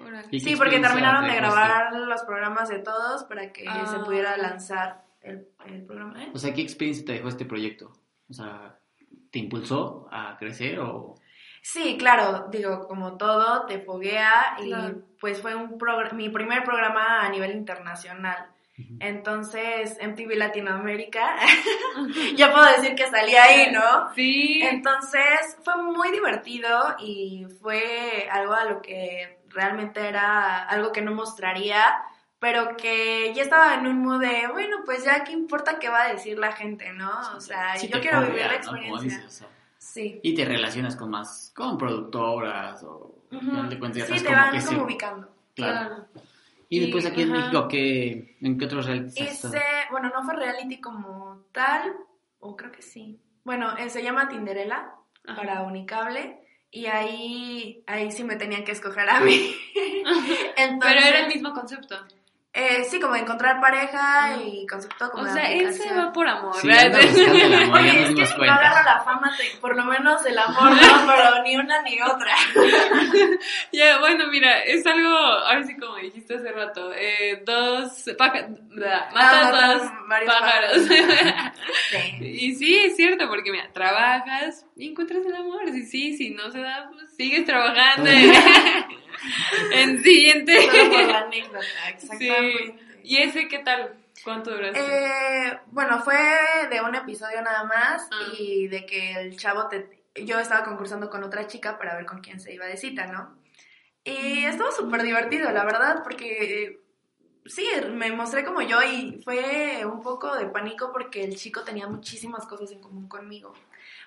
Órale. ¿Y qué Sí, porque terminaron de grabar los programas de todos para que Ah. se pudiera lanzar el, el programa. ¿eh? O sea, ¿qué experiencia te dejó este proyecto? O sea, ¿te impulsó a crecer o...? Sí, claro, digo, como todo, te foguea y Claro. pues fue un mi primer programa a nivel internacional. Entonces, MTV Latinoamérica, ya puedo decir que salí ahí, ¿no? Sí. Entonces fue muy divertido y fue algo a lo que realmente era algo que no mostraría, pero que ya estaba en un mood de, bueno, pues ya qué importa qué va a decir la gente, ¿no? O sea, Sí yo te quiero vivir la ¿no? Como experiencia. dices, o sea, Sí. y te relacionas con más, con productoras o... final de cuentas Sí, te van como se- ubicando. Claro. Y después aquí en. México, ¿qué, ¿en qué otros? Hice, bueno, no fue reality como tal, o creo que sí. Bueno, eh, se llama Tinderella Ajá. para Unicable y ahí, ahí sí me tenían que escoger a mí. Entonces, Pero era el mismo concepto. Eh, sí, como encontrar pareja y concepto como O de sea, él se va por amor. Sí, ¿verdad? el amor, ya Oye, nos es que si no cuenta. agarro la fama, te- por lo menos el amor no, pero ni una ni otra. Ya, bueno, mira, es algo, ahora sí como dijiste hace rato, eh, dos, paja- bla, matas matar dos pájaros. Sí. y sí, es cierto, porque mira, trabajas y encuentras el amor. Si sí, si no se da, pues sigues trabajando. en siguiente. Solo por la anécdota, Sí. exactamente. ¿Y ese qué tal? ¿Cuánto duraste? Eh, bueno, fue de un episodio nada más Ah. y de que el chavo te... Yo estaba concursando con otra chica para ver con quién se iba de cita, ¿no? Y estuvo súper divertido, la verdad, porque sí, me mostré como yo y fue un poco de pánico porque el chico tenía muchísimas cosas en común conmigo.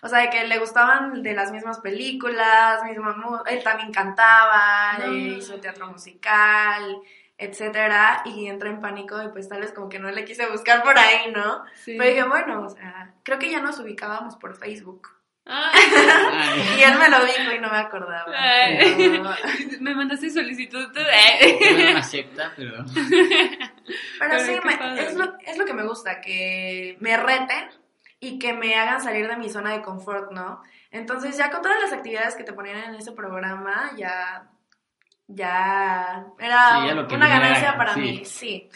O sea, de que le gustaban de las mismas películas, misma él también cantaba, No. eh, hizo teatro musical, etcétera, y entré en pánico y pues tal vez como que no le quise buscar por ahí, ¿no? Sí. Pero dije, bueno, o sea, creo que ya nos ubicábamos por Facebook. Ah, Y él me lo dijo y no me acordaba. Pero, me mandaste solicitud. eh. una secta, pero... pero Pero sí, me- es, lo, es lo que me gusta, que me reten y que me hagan salir de mi zona de confort, ¿no? Entonces ya con todas las actividades que te ponían en ese programa, ya, ya era Sí, ya lo que una ganancia para sí. mí, sí.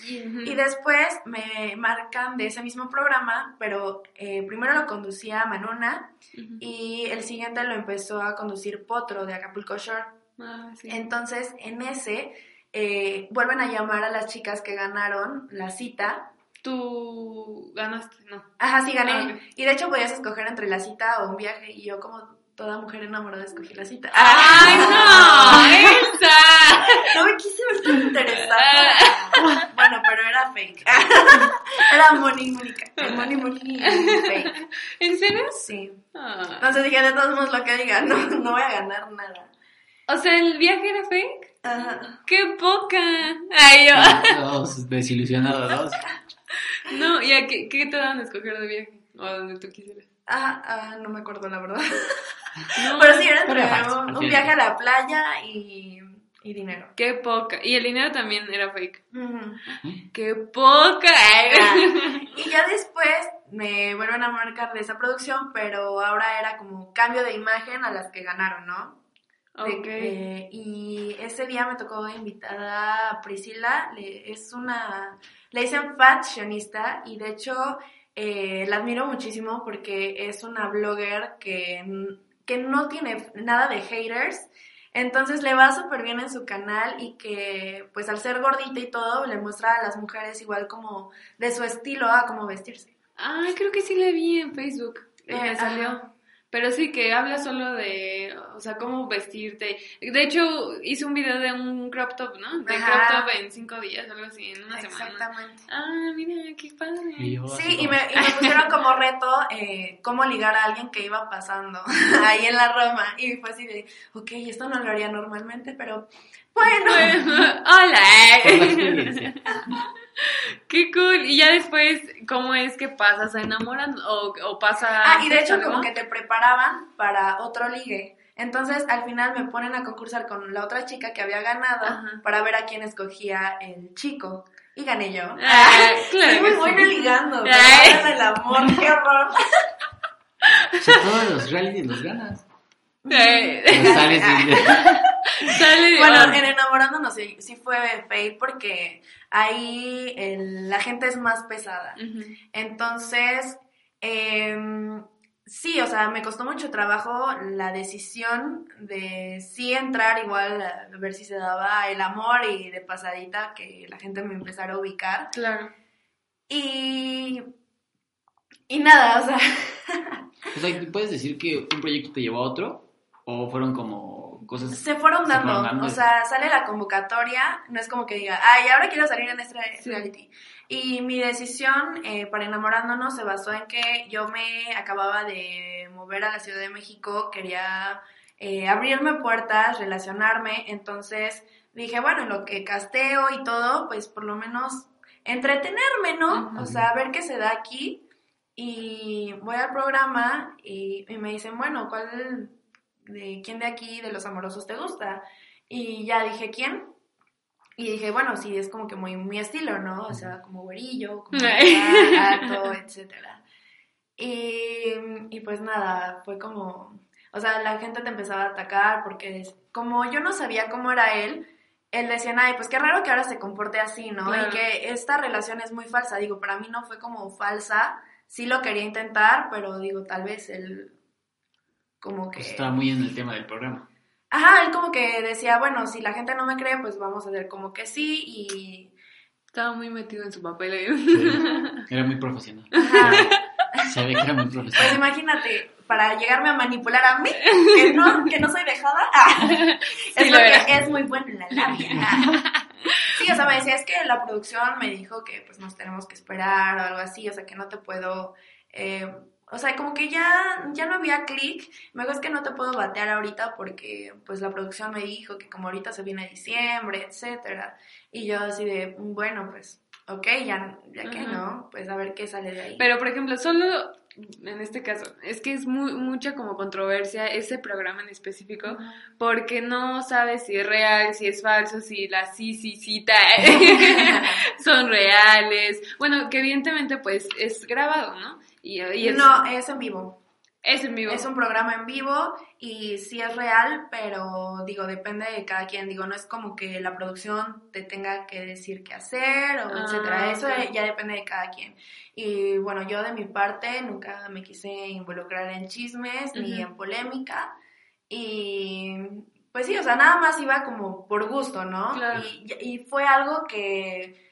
Y después me marcan de ese mismo programa, pero eh, primero lo conducía Manuna Ujú. y el siguiente lo empezó a conducir Potro de Acapulco Shore. Ah, sí. Entonces, en ese, eh, vuelven a llamar a las chicas que ganaron la cita. Tú ganaste, no. Ajá, sí, gané. Ah. Y de hecho podías escoger entre la cita o un viaje. Y yo, como toda mujer enamorada, escogí la cita. ¡Ay, no! ¡Elsa! No me quise ver tan interesada. bueno, pero era fake. era Moni Mónica. Moni Moni fake. ¿En serio? Sí. Ah. Entonces dije, de todos modos, lo que diga, no, no voy a ganar nada. O sea, ¿el viaje era fake? Ajá. ¡Qué poca! Ay, yo. Todos desilusionados. No, ¿y a qué, qué te daban a escoger de viaje? O a donde tú quisieras. Ah, ah, no me acuerdo la verdad. No, Pero sí, era pero entre fácil, un, viaje a la playa y, y dinero. Qué poca. Y el dinero también era fake. ¡Qué poca! Ah, y ya después me vuelven a marcar de esa producción, pero ahora era como cambio de imagen a las que ganaron, ¿no? De Ok. que- y ese día me tocó invitada a Priscila, le- es una, le dicen fashionista y de hecho eh, la admiro muchísimo porque es una blogger que, que no tiene nada de haters, entonces le va súper bien en su canal y que pues al ser gordita y todo le muestra a las mujeres igual como de su estilo a cómo vestirse. Ay, creo que sí la vi en Facebook. Eh, salió. ajá. Pero sí que habla solo de, o sea, cómo vestirte. De hecho, hice un video de un crop top, ¿no? De Ajá. crop top en cinco días, algo así, en una semana. Exactamente. Ah, mira, qué padre. Y yo Sí, y me, y me pusieron como reto eh, cómo ligar a alguien que iba pasando ahí en la Roma. Y fue así de, ok, esto no lo haría normalmente, pero bueno. Hola. Qué cool. Y ya después, ¿cómo es que pasas a enamorar o, o pasa Ah, y de hecho como que te preparaban para otro ligue. Entonces al final me ponen a concursar con la otra chica que había ganado Ajá. para ver a quién escogía el chico. Y gané yo. Ah, claro Soy muy buena sí. ligando. ahora el amor, qué horror. Sea, todos los reality los ganas. Pero sales y- Sale Bueno, ah, en enamorándonos sí, sí fue fake porque ahí el- la gente es más pesada. Entonces, em, sí, o sea, me costó mucho trabajo la decisión de sí entrar igual a ver si se daba el amor y de pasadita que la gente me empezara a ubicar. Claro. Y, y nada, o sea, O sea, ¿puedes decir que un proyecto te llevó a otro? ¿O fueron como cosas... se fueron Se dando. fueron dando. O sea, sale la convocatoria, no es como que diga, ay, ahora quiero salir en este reality. Y mi decisión eh, para enamorándonos se basó en que yo me acababa de mover a la Ciudad de México, quería eh, abrirme puertas, relacionarme, entonces dije, bueno, en lo que casteo y todo, pues por lo menos entretenerme, ¿no? Ujú. O sea, ver qué se da aquí. Y voy al programa y, y me dicen, bueno, ¿cuál, de quién de aquí, de los amorosos te gusta? Y ya dije, ¿quién? Y dije, bueno, sí, es como que muy mi estilo, ¿no? O sea, como güerillo, como alto, etcétera. Y, y pues nada, fue como, o sea, la gente te empezaba a atacar porque como yo no sabía cómo era él, él decía, ay, pues qué raro que ahora se comporte así, ¿no? Claro. Y que esta relación es muy falsa. Digo, para mí no fue como falsa, sí lo quería intentar, pero digo, tal vez él como que... Pues estaba muy en el tema del programa. Ajá, él como que decía, bueno, si la gente no me cree, pues vamos a hacer como que sí y... Estaba muy metido en su papel ahí. Sí, Era muy profesional. Ajá. Se ve que era muy Pues profesional. imagínate, para llegarme a manipular a mí, que no, que no soy dejada, ah, Sí, es lo era. es muy bueno en la labia. ah. Sí, o sea, me decía, es que la producción me dijo que pues nos tenemos que esperar o algo así, o sea, que no te puedo... Eh, o sea, como que ya, ya no había clic. Me dijo, es que no te puedo batear ahorita porque pues la producción me dijo que como ahorita se viene diciembre, etcétera. Y yo así de, bueno, pues, ok, ya, ya que no, pues a ver qué sale de ahí. Pero, por ejemplo, solo en este caso, es que es muy, mucha como controversia ese programa en específico, porque no sabes si es real, si es falso, si las sí, sí, cita son reales. Bueno, que evidentemente pues es grabado, ¿no? Y, es, no, es en vivo. Es en vivo. Es un programa en vivo y sí es real, pero digo, depende de cada quien. Digo, no es como que la producción te tenga que decir qué hacer o ah, etcétera. Eso ya depende de cada quien. Y bueno, yo de mi parte nunca me quise involucrar en chismes ni en polémica. Y pues sí, o sea, nada más iba como por gusto, ¿no? Y, y fue algo que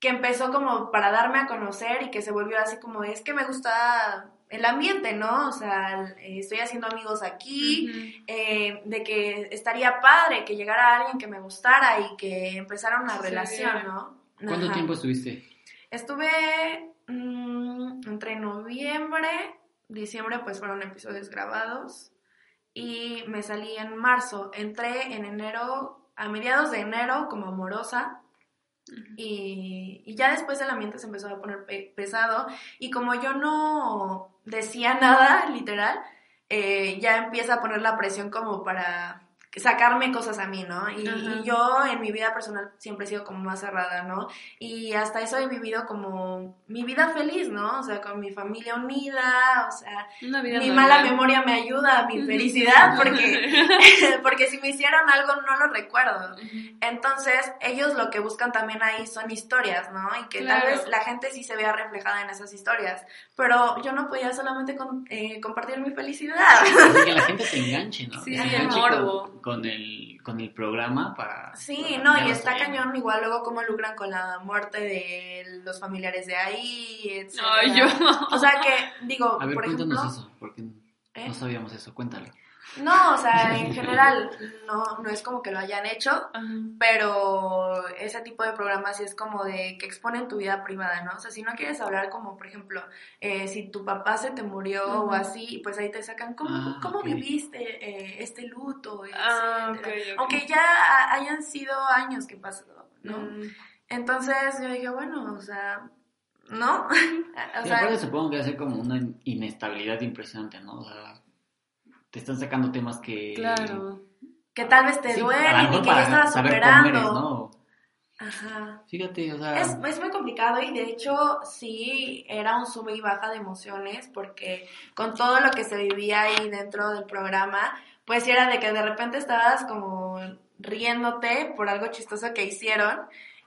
que empezó como para darme a conocer y que se volvió así como, es que me gusta el ambiente, ¿no? O sea, estoy haciendo amigos aquí, eh, de que estaría padre que llegara alguien que me gustara y que empezara una relación, ¿no? ¿Cuánto tiempo estuviste? Estuve mm, entre noviembre, diciembre, pues fueron episodios grabados y me salí en marzo. Entré en enero, a mediados de enero como amorosa y, ya después el ambiente se empezó a poner pesado y como yo no decía nada, literal, eh, ya empieza a poner la presión como para sacarme cosas a mí, ¿no? Y, yo en mi vida personal siempre he sido como más cerrada, ¿no? Y hasta eso he vivido como mi vida feliz, ¿no? O sea, con mi familia unida, o sea, mi mala memoria me ayuda a mi felicidad porque, porque si me hicieron algo no lo recuerdo. Entonces, ellos lo que buscan también ahí son historias, ¿no? Y que tal vez la gente sí se vea reflejada en esas historias, pero yo no podía solamente eh, compartir mi felicidad. que la gente se enganche, ¿no? Sí, el morbo con el, con el programa para... Sí, no, y está cañón igual luego cómo lucran con la muerte de los familiares de ahí, etc. Yo O sea que, digo, A ver, por cuéntanos ejemplo... eso, porque ¿Eh? no sabíamos eso, cuéntalo. No, o sea, en general no, no es como que lo hayan hecho, pero ese tipo de programas sí es como de que exponen tu vida privada, ¿no? O sea, si no quieres hablar como, por ejemplo, eh, si tu papá se te murió o así, pues ahí te sacan cómo, ah, cómo viviste eh, este luto, ah, Aunque ya hayan sido años que pasó, ¿no? Mm. Entonces yo dije, bueno, o sea, ¿no? o sea, supongo que como una inestabilidad impresionante, ¿no? O sea, te están sacando temas que... Claro. Que tal vez te duelen y que ya estabas superando. ¿no? Ajá. Fíjate, o sea... Es, es, muy complicado y de hecho sí era un sube y baja de emociones porque con todo lo que se vivía ahí dentro del programa, pues era de que de repente estabas como riéndote por algo chistoso que hicieron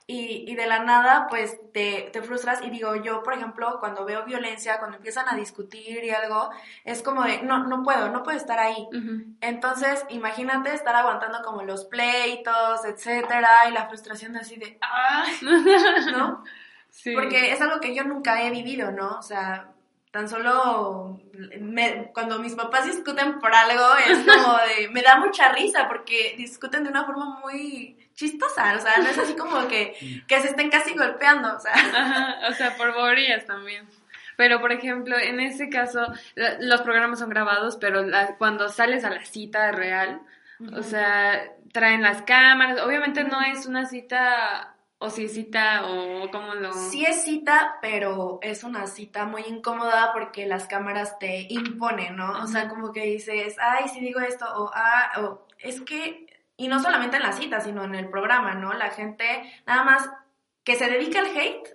y, y, de la nada, pues te, te, frustras. Y digo, yo, por ejemplo, cuando veo violencia, cuando empiezan a discutir y algo, es como de, no, no puedo, no puedo estar ahí. Entonces, imagínate estar aguantando como los pleitos, etcétera, y la frustración de así de, ¡ah! ¿no? Sí. Porque es algo que yo nunca he vivido, ¿no? O sea, tan solo me, cuando mis papás discuten por algo, es como de, me da mucha risa porque discuten de una forma muy chistosa, o sea, no es así como que, que se estén casi golpeando, o sea. Ajá, o sea, por boberías también. Pero, por ejemplo, en ese caso, los programas son grabados, pero cuando sales a la cita real, o sea, traen las cámaras, obviamente no es una cita o si es cita o cómo lo... Sí es cita, pero es una cita muy incómoda porque las cámaras te imponen, ¿no? O sea, como que dices, ay, si digo esto, o, ah, o es que y no solamente en la cita, sino en el programa, ¿no? La gente nada más que se dedica al hate,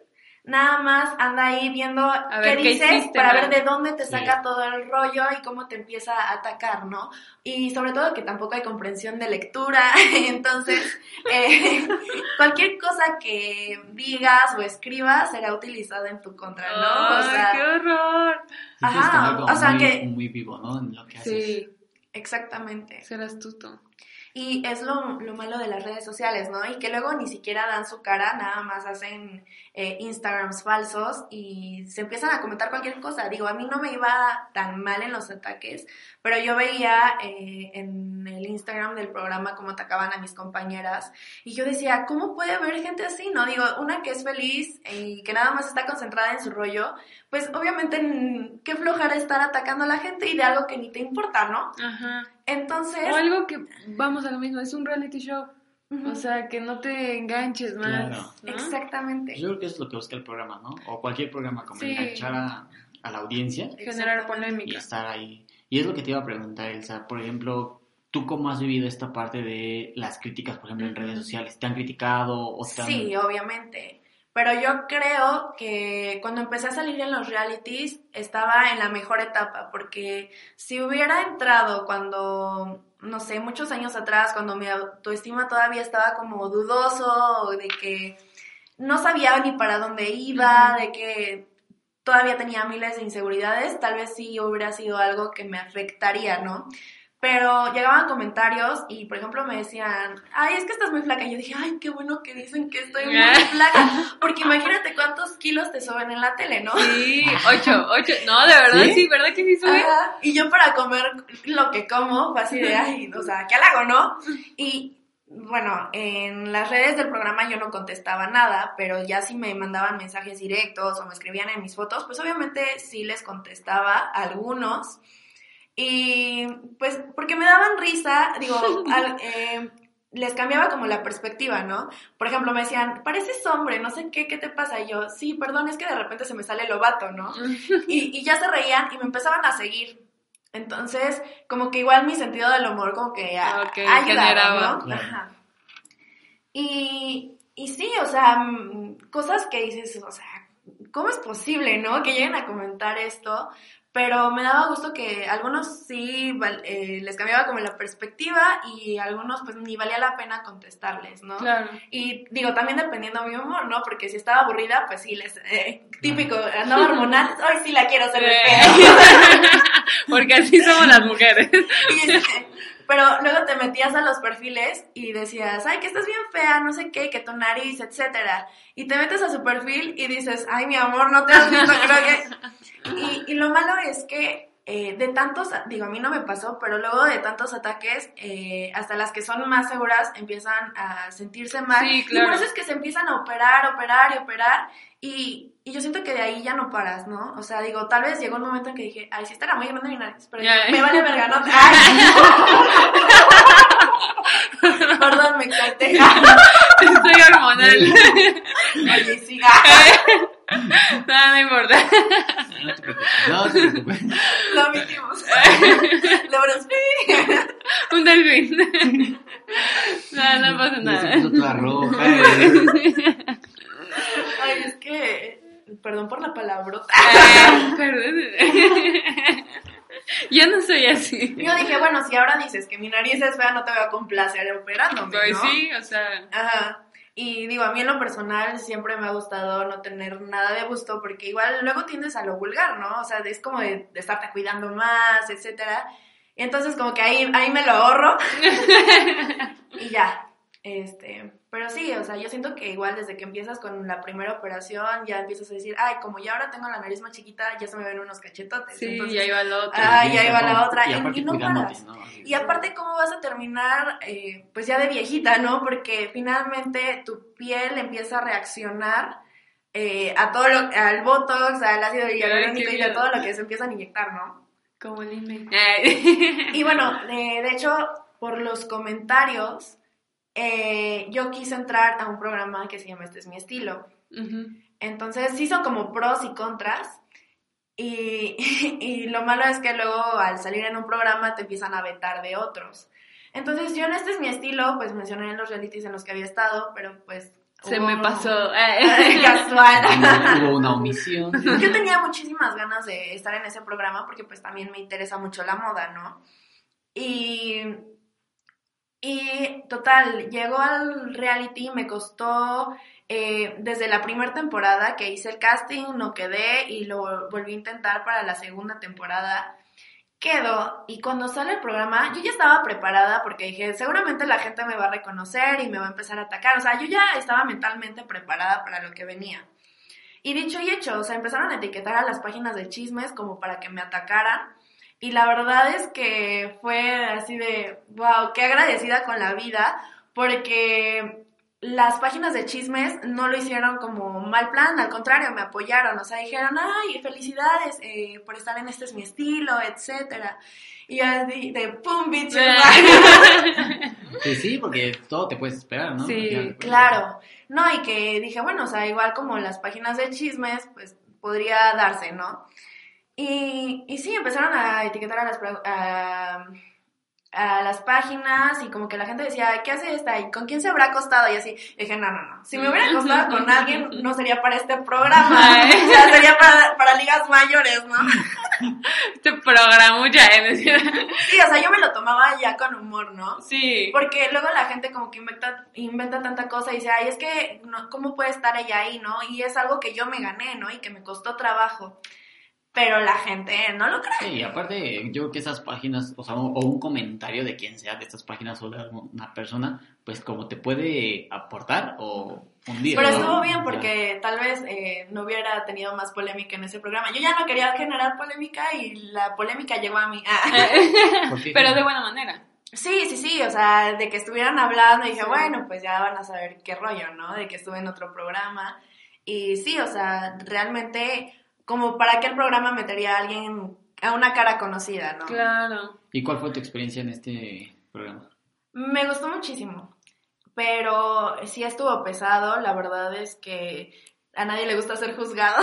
nada más anda ahí viendo qué, dices para ver de dónde te saca todo el rollo y cómo te empieza a atacar, ¿no? Y sobre todo que tampoco hay comprensión de lectura, entonces eh, cualquier cosa que digas o escribas será utilizada en tu contra, ¿no? o sea, ¡Qué horror! Ajá, o sea muy, que... Muy vivo, ¿no? En lo que haces. Sí, exactamente. Ser astuto. Y es lo, lo, malo de las redes sociales, ¿no? Y que luego ni siquiera dan su cara, nada más hacen eh, Instagrams falsos y se empiezan a comentar cualquier cosa. Digo, a mí no me iba tan mal en los ataques, pero yo veía eh, en el Instagram del programa cómo atacaban a mis compañeras y yo decía, ¿cómo puede haber gente así? No, digo, una que es feliz y que nada más está concentrada en su rollo, pues obviamente qué flojera estar atacando a la gente y de algo que ni te importa, ¿no? Ajá. Entonces... O algo que, vamos a lo mismo, es un reality show. O sea, que no te enganches más. Exactamente. Yo creo que es lo que busca el programa, ¿no? O cualquier programa, como enganchar a, a, la audiencia. Generar polémica. Y estar ahí. Y es lo que te iba a preguntar, Elsa. Por ejemplo, ¿tú cómo has vivido esta parte de las críticas, por ejemplo, en redes sociales? ¿Te han criticado o te Sí, obviamente. Pero yo creo que cuando empecé a salir en los realities estaba en la mejor etapa, porque si hubiera entrado cuando, no sé, muchos años atrás, cuando mi autoestima todavía estaba como dudoso, de que no sabía ni para dónde iba, de que todavía tenía miles de inseguridades, tal vez sí hubiera sido algo que me afectaría, ¿no? Pero llegaban comentarios y, por ejemplo, me decían, ay, es que estás muy flaca. Y yo dije, ay, qué bueno que dicen que estoy muy flaca. Porque imagínate cuántos kilos te suben en la tele, ¿no? Sí, ocho, ocho. No, de verdad, sí, ¿verdad que sí sube? Y yo para comer lo que como, fue así de, ay, o sea, ¿qué hago, no? Y bueno, en las redes del programa yo no contestaba nada, pero ya si me mandaban mensajes directos o me escribían en mis fotos, pues obviamente sí les contestaba algunos. Y pues, porque me daban risa, digo, eh, les cambiaba como la perspectiva, ¿no? Por ejemplo, me decían, pareces hombre, no sé qué, ¿qué te pasa? Y yo, sí, perdón, es que de repente se me sale el lobato, ¿no? y, y ya se reían y me empezaban a seguir. Entonces, como que igual mi sentido del humor como que ayudaba, ¿no? Ajá. Y, y sí, o sea, mm, cosas que dices, o sea, ¿cómo es posible, no? Que lleguen a comentar esto, pero me daba gusto que algunos sí eh, les cambiaba como la perspectiva y algunos pues ni valía la pena contestarles, ¿no? Claro. Y digo, también dependiendo de mi humor, ¿no? Porque si estaba aburrida, pues sí, les, eh, típico, andaba hormonal, hoy sí la quiero hacer de Porque así somos las mujeres. pero luego te metías a los perfiles y decías, ay, que estás bien fea, no sé qué, que tu nariz, etcétera. Y te metes a su perfil y dices, ay, mi amor, no te has visto, creo que y, lo malo es que eh, de tantos, digo, a mí no me pasó, pero luego de tantos ataques, eh, hasta las que son más seguras empiezan a sentirse mal. Sí, claro. Y por eso es que se empiezan a operar, operar y operar. Y, y, yo siento que de ahí ya no paras, ¿no? O sea, digo, tal vez llegó un momento en que dije, ay, sí estará muy grande mi nariz, pero me vale verga, ¿no? Perdón, me exalté. Estoy hormonal. Oye, siga. No, no importa. No te preocupes. No te preocupes. Lo omitimos. Lo Un delfín. No, no pasa nada. Se puso toda roja. Ay, es que. Perdón por la palabrota. perdón. Yo no soy así. Yo dije, bueno, si ahora dices que mi nariz es fea, no te voy a complacer operándome, Pues ¿no? sí, o sea. Ajá. Y digo, a mí en lo personal siempre me ha gustado no tener nada de gusto porque igual luego tiendes a lo vulgar, ¿no? O sea, es como de, estarte cuidando más, etcétera. Y entonces como que ahí, ahí me lo ahorro y ya. Este, pero sí, o sea, yo siento que igual desde que empiezas con la primera operación ya empiezas a decir, ay, como ya ahora tengo la nariz más chiquita, ya se me ven unos cachetotes. Sí, y ahí va la otra. Ah, y ahí va la otra. Y, no paras. Y aparte, ¿cómo vas a terminar, eh, pues ya de viejita, ¿no? Porque finalmente tu piel empieza a reaccionar eh, a todo lo, al botox, al ácido hialurónico y a todo lo que se empiezan a inyectar, ¿no? Como el y bueno, de hecho, por los comentarios eh, yo quise entrar a un programa que se llama Este es mi estilo. Entonces sí son como pros y contras. Y, y, lo malo es que luego al salir en un programa te empiezan a vetar de otros. Entonces yo en Este es mi estilo, pues mencioné en los realities en los que había estado, pero pues... Se me pasó. Casual. Hubo una omisión. Yo tenía muchísimas ganas de estar en ese programa porque pues también me interesa mucho la moda, ¿no? Y y total, llegó al reality, me costó eh, desde la primera temporada que hice el casting, no quedé y lo volví a intentar para la segunda temporada. quedo y cuando sale el programa, yo ya estaba preparada porque dije, seguramente la gente me va a reconocer y me va a empezar a atacar. O sea, yo ya estaba mentalmente preparada para lo que venía. Y dicho y hecho, o sea, empezaron a etiquetar a las páginas de chismes como para que me atacaran. Y la verdad es que fue así de, wow, qué agradecida con la vida, porque las páginas de chismes no lo hicieron como mal plan, al contrario, me apoyaron, o sea, dijeron, ay, felicidades eh, por estar en este es mi estilo, etcétera. Y así de pum, bitch. Sí, sí, porque todo te puedes esperar, ¿no? Sí, claro. No, y que dije, bueno, o sea, igual como las páginas de chismes, pues podría darse, ¿no? Y, y sí, empezaron a etiquetar a las, a, a las páginas y como que la gente decía, ¿qué hace esta? ¿Y con quién se habrá acostado? Y así, dije, no, no, no. Si me hubiera acostado con alguien, no sería para este programa. o sea, sería para, para ligas mayores, ¿no? Este programa ya es. Sí, o sea, yo me lo tomaba ya con humor, ¿no? Sí. Porque luego la gente como que inventa, inventa tanta cosa y dice, ay, es que, no, ¿cómo puede estar ella ahí, no? Y es algo que yo me gané, ¿no? Y que me costó trabajo pero la gente no lo cree. Sí, aparte, yo creo que esas páginas, o sea, o un comentario de quien sea de estas páginas o de una persona, pues como te puede aportar o hundir. Pero estuvo bien porque tal vez eh, no hubiera tenido más polémica en ese programa. Yo ya no quería generar polémica y la polémica llegó a mí. pero de buena manera. Sí, sí, sí, o sea, de que estuvieran hablando y dije, bueno, pues ya van a saber qué rollo, ¿no? De que estuve en otro programa. Y sí, o sea, realmente como para qué el programa metería a alguien, a una cara conocida, ¿no? Claro. ¿Y cuál fue tu experiencia en este programa? Me gustó muchísimo, pero sí estuvo pesado, la verdad es que a nadie le gusta ser juzgado.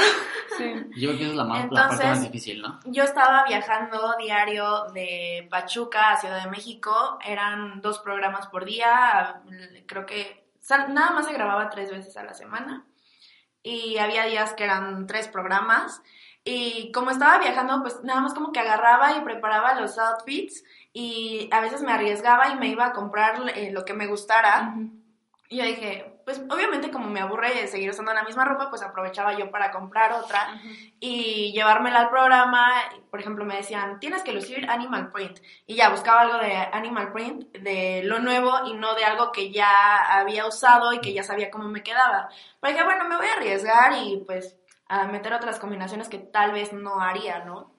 Sí. Yo creo que es la, más, la parte más difícil, ¿no? Yo estaba viajando diario de Pachuca a Ciudad de México, eran dos programas por día, creo que nada más se grababa tres veces a la semana y había días que eran tres programas. Y como estaba viajando, pues nada más como que agarraba y preparaba los outfits y a veces me arriesgaba y me iba a comprar eh, lo que me gustara. Y yo dije, pues obviamente como me aburre de seguir usando la misma ropa, pues aprovechaba yo para comprar otra y llevármela al programa. Por ejemplo, me decían, tienes que lucir Animal Print. Y ya buscaba algo de Animal Print, de lo nuevo y no de algo que ya había usado y que ya sabía cómo me quedaba. Pero dije, bueno, me voy a arriesgar y pues a meter otras combinaciones que tal vez no haría, ¿no?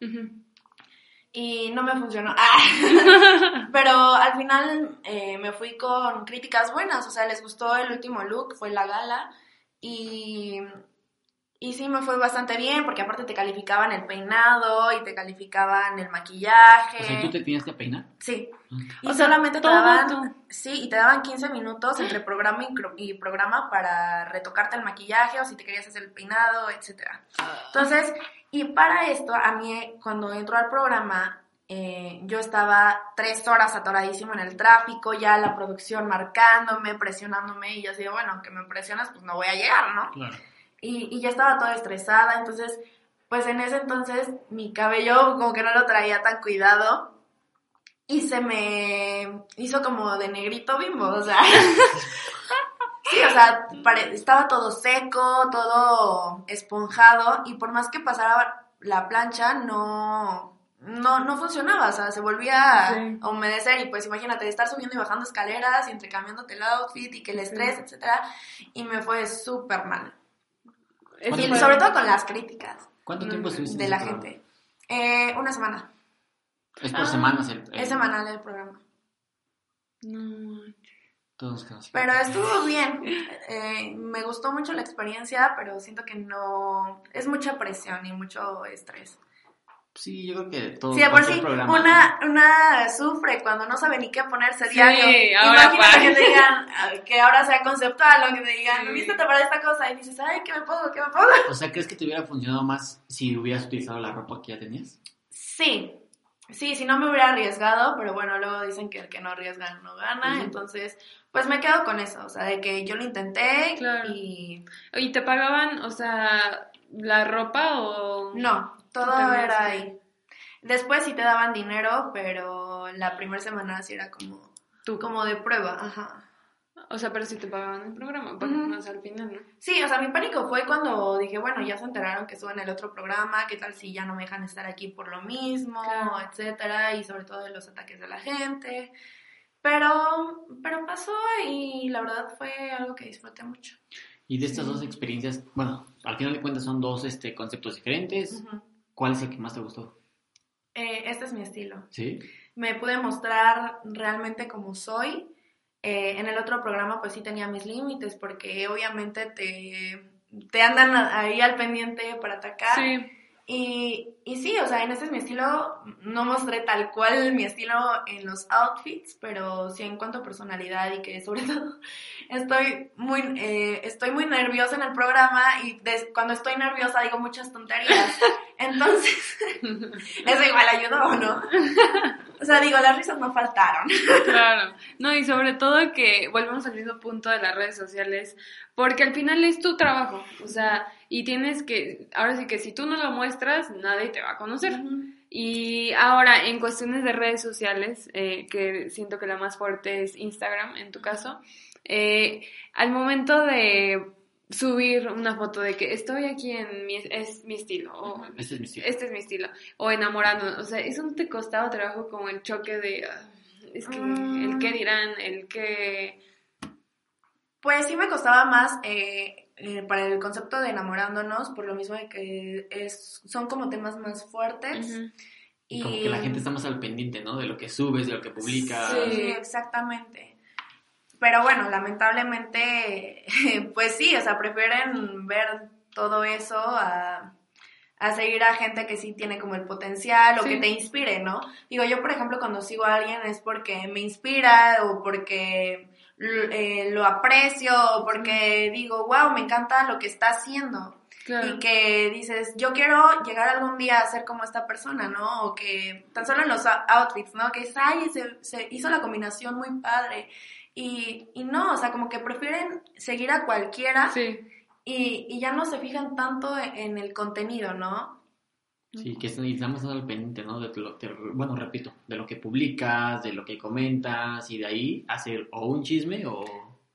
Y no me funcionó. Ah. Pero al final eh, me fui con críticas buenas, o sea, les gustó el último look, fue la gala y, y sí me fue bastante bien porque aparte te calificaban el peinado y te calificaban el maquillaje. O sea, ¿tú te tenías que peinar? Sí. Ah. Y solamente te daban, sí, y te daban 15 minutos entre programa y, y, programa para retocarte el maquillaje o si te querías hacer el peinado, etcétera. Ah. Entonces, y para esto, a mí, cuando entró al programa, eh, yo estaba tres horas atoradísimo en el tráfico, ya la producción marcándome, presionándome, y yo decía, bueno, aunque me presionas, pues no voy a llegar, ¿no? Claro. Y, y ya estaba toda estresada, entonces, pues en ese entonces mi cabello como que no lo traía tan cuidado y se me hizo como de negrito bimbo, o sea. Sí, o sea, estaba todo seco, todo esponjado y por más que pasara la plancha no, no, no funcionaba, o sea, se volvía a humedecer y pues imagínate, estar subiendo y bajando escaleras y entrecambiándote el outfit y que el estrés, etcétera, y me fue súper mal. Y sobre todo con las críticas. ¿Cuánto tiempo estuviste De la gente. Eh, una semana. ¿Es por semanas el, Es semanal el programa. No, todos Pero estuvo bien. Eh, me gustó mucho la experiencia, pero siento que no. Es mucha presión y mucho estrés. Sí, yo creo que todo. Sí, por sí, una, una sufre cuando no sabe ni qué ponerse diario. Sí, ahora Imagínate que te digan que ahora sea conceptual o que te digan, sí. para esta cosa? Y dices, ay, ¿qué me pongo? ¿Qué me pongo? O sea, ¿crees que te hubiera funcionado más si hubieras utilizado la ropa que ya tenías? Sí, Sí, si no me hubiera arriesgado, pero bueno, luego dicen que el que no arriesga no gana, entonces pues me quedo con eso, o sea, de que yo lo intenté y... ¿Y te pagaban, o sea, la ropa o...? No, todo era ahí. Después sí te daban dinero, pero la primera semana sí era como... Tú. Como de prueba, ajá. O sea, pero sí te pagaban el programa, pues, más al final, ¿no? Sí, o sea, mi pánico fue cuando dije, bueno, ya se enteraron que suben el otro programa, qué tal si ya no me dejan estar aquí por lo mismo, Claro. etcétera, y sobre todo de los ataques de la gente. Pero, pero pasó y la verdad fue algo que disfruté mucho. Y de estas dos experiencias, bueno, al final de cuentas son dos este, conceptos diferentes. ¿Cuál es el que más te gustó? Eh, este es mi estilo. ¿Sí? me pude mostrar realmente como soy. Eh, en el otro programa pues sí tenía mis límites porque obviamente te, te andan ahí al pendiente para atacar. Sí. Y, y sí, o sea, en este es mi estilo, no mostré tal cual mi estilo en los outfits, pero sí en cuanto a personalidad y que sobre todo estoy muy, eh, estoy muy nerviosa en el programa y des- cuando estoy nerviosa digo muchas tonterías. Entonces, eso igual ayudó, ¿o ¿no? O sea, digo, las risas no faltaron. Claro, no, y sobre todo que volvemos al mismo punto de las redes sociales, porque al final es tu trabajo, o sea, y tienes que, ahora sí que si tú no lo muestras, nadie te va a conocer. Y ahora, en cuestiones de redes sociales, eh, que siento que la más fuerte es Instagram, en tu caso, eh, al momento de subir una foto de que estoy aquí en mi, es mi estilo, o Este es mi estilo. este es mi estilo, o enamorando, o sea, eso no te costaba trabajo como el choque de, ah, es que Mm. el que dirán, el que... Pues sí me costaba más eh, eh, para el concepto de enamorándonos, por lo mismo de que es, son como temas más fuertes. Ujú. Y como que la gente está más al pendiente, ¿no? De lo que subes, de lo que publicas. Sí, exactamente. Pero bueno, lamentablemente, pues sí, o sea, prefieren ver todo eso a, a seguir a gente que sí tiene como el potencial o Sí. que te inspire, ¿no? Digo, yo por ejemplo cuando sigo a alguien es porque me inspira o porque eh, lo aprecio porque digo, wow, me encanta lo que está haciendo. Claro. Y que dices, yo quiero llegar algún día a ser como esta persona, ¿no? O que tan solo en los ou- outfits, ¿no? Que dices, ay, se, se hizo la combinación muy padre. Y, y no, o sea, como que prefieren seguir a cualquiera Sí, y, y ya no se fijan tanto en, en el contenido, ¿no? Sí, que estamos al pendiente, ¿no? De lo, de- bueno, repito, de lo que publicas, de lo que comentas y de ahí hacer o un chisme o...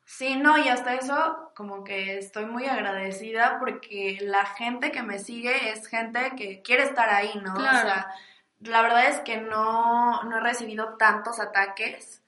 Sí, no, y hasta eso como que estoy muy agradecida porque la gente que me sigue es gente que quiere estar ahí, ¿no? Claro. O sea, la verdad es que no, no he recibido tantos ataques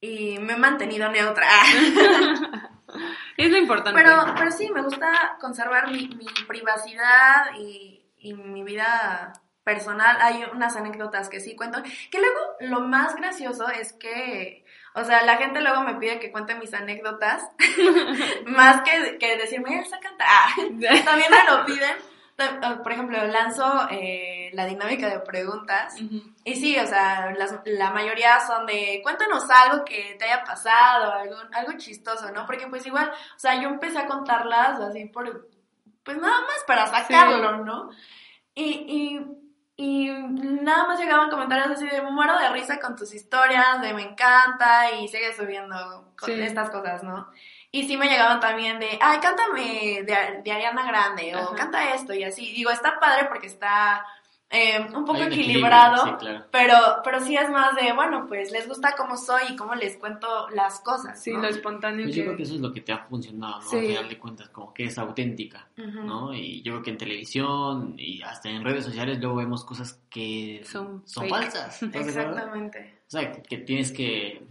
y me he mantenido neutra. es lo importante. pero, pero sí, me gusta conservar mi, mi privacidad y, y mi vida personal. Hay unas anécdotas que sí cuento. Que luego lo más gracioso es que, o sea, la gente luego me pide que cuente mis anécdotas. más que, que decirme, Elsa canta. Ah, también me lo piden. Por ejemplo, lanzo eh, la dinámica de preguntas. Y sí, o sea, las- la mayoría son de cuéntanos algo que te haya pasado, algo, algo chistoso, ¿no? Porque pues igual, o sea, yo empecé a contarlas así por, pues nada más para sacarlo, ¿no? Y, y, y nada más llegaban comentarios así de muero de risa con tus historias, de me encanta y sigue subiendo con Sí. estas cosas, ¿no? Y sí me llegaban también de, ay, cántame de, de Ariana Grande o canta esto y así. Digo, está padre porque está eh, un poco un equilibrado. equilibrio, Sí, claro. Pero, pero sí es más de, bueno, pues les gusta cómo soy y cómo les cuento las cosas. Sí, ¿no? lo espontáneo Pues que... yo creo que eso es lo que te ha funcionado, ¿no? Sí. Al final de cuentas, como que es auténtica. ¿no? Y yo creo que en televisión y hasta en redes sociales luego vemos cosas que Son falsas. Exactamente. O sea, que tienes que,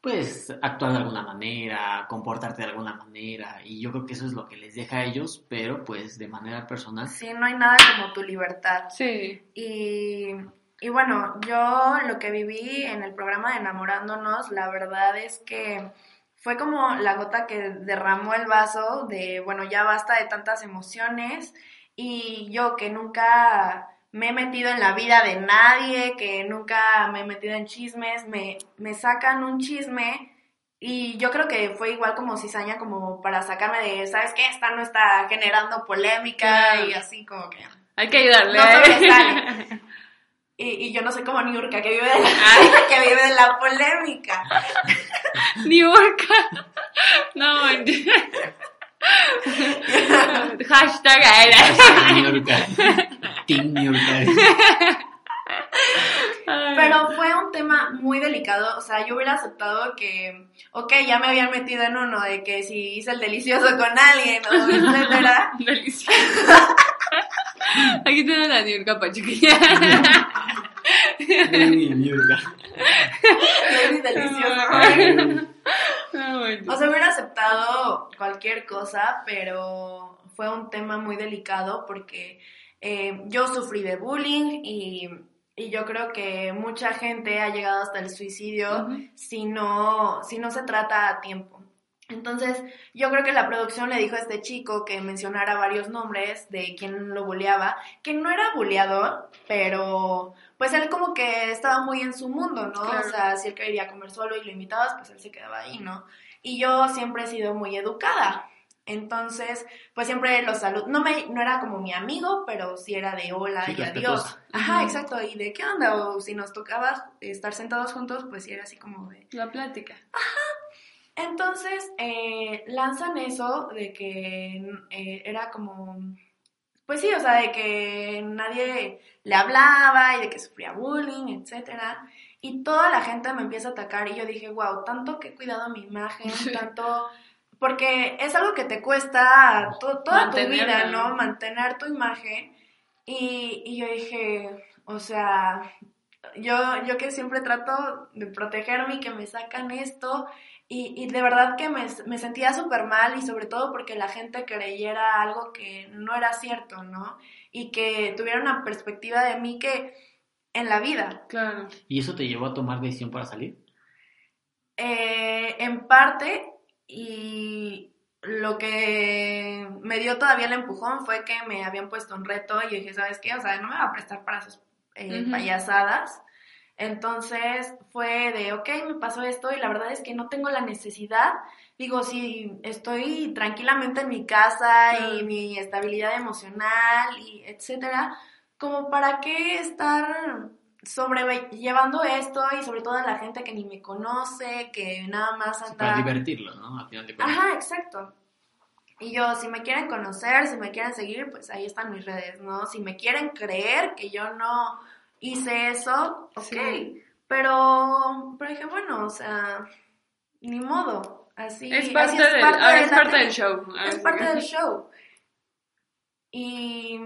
pues, actuar de alguna manera, comportarte de alguna manera, y yo creo que eso es lo que les deja a ellos, pero pues de manera personal. Sí, no hay nada como tu libertad. Sí, Y, y bueno, yo lo que viví en el programa de Enamorándonos, la verdad es que fue como la gota que derramó el vaso de, bueno, ya basta de tantas emociones y yo que nunca me he metido en la vida de nadie, que nunca me he metido en chismes, me, me sacan un chisme y yo creo que fue igual como cizaña como para sacarme de, ¿sabes qué? Esta no está generando polémica y así como que... hay que ayudarle. No ¿eh? Y, y yo no soy como Niurka, que vive de la, que vive de la polémica. York. No. Hashtag era. Pero fue un tema muy delicado. O sea, yo hubiera aceptado que, ok, ya me habían metido en uno de que si hice el delicioso con alguien o etcétera. Delicioso. Aquí tengo la Niurka Pachuquilla. Niurka. Delicioso. Ah. O sea, hubiera aceptado cualquier cosa, pero fue un tema muy delicado porque eh, yo sufrí de bullying y, y yo creo que mucha gente ha llegado hasta el suicidio si, no, si no se trata a tiempo. Entonces, yo creo que la producción le dijo a este chico que mencionara varios nombres de quien lo bulleaba, que no era bulleador, pero pues él como que estaba muy en su mundo, ¿no? Claro. O sea, si él quería comer solo y lo invitabas, pues él se quedaba ahí, ¿no? Y yo siempre he sido muy educada. Entonces, pues siempre los salud, no me, no era como mi amigo, pero sí era de hola Sí, y adiós. Ajá, exacto. Y de qué onda, o si nos tocaba estar sentados juntos, pues sí era así como de, La plática. entonces, eh, lanzan eso de que eh, era como, pues sí, o sea, de que nadie le hablaba y de que sufría bullying, etcétera. Y toda la gente me empieza a atacar y yo dije, wow, tanto que he cuidado mi imagen, tanto... Porque es algo que te cuesta to- toda tu vida. ¿no? Mantener tu imagen. Y, y yo dije, o sea, yo, yo que siempre trato de protegerme y que me sacan esto, y, y de verdad que me, me sentía súper mal y sobre todo porque la gente creyera algo que no era cierto, ¿no? Y que tuviera una perspectiva de mí que en la vida, Claro. ¿Y eso te llevó a tomar decisión para salir? eh, en parte, y lo que me dio todavía el empujón fue que me habían puesto un reto y yo dije, ¿sabes qué? O sea, no me va a prestar para sus eh, payasadas. Entonces fue de, ok, me pasó esto y la verdad es que no tengo la necesidad. Digo, si estoy tranquilamente en mi casa y mi estabilidad emocional y etcétera, como para qué estar sobrellevando esto y sobre todo a la gente que ni me conoce, que nada más anda... Para divertirlos, ¿no? Al final. Ajá, exacto. Y yo, si me quieren conocer, si me quieren seguir, pues ahí están mis redes, ¿no? Si me quieren creer que yo no hice eso, ok. Sí. Pero, pero dije, bueno, o sea, ni modo. Así Es así parte, del, ah, de es parte del show. Ah, Es parte del show. Y,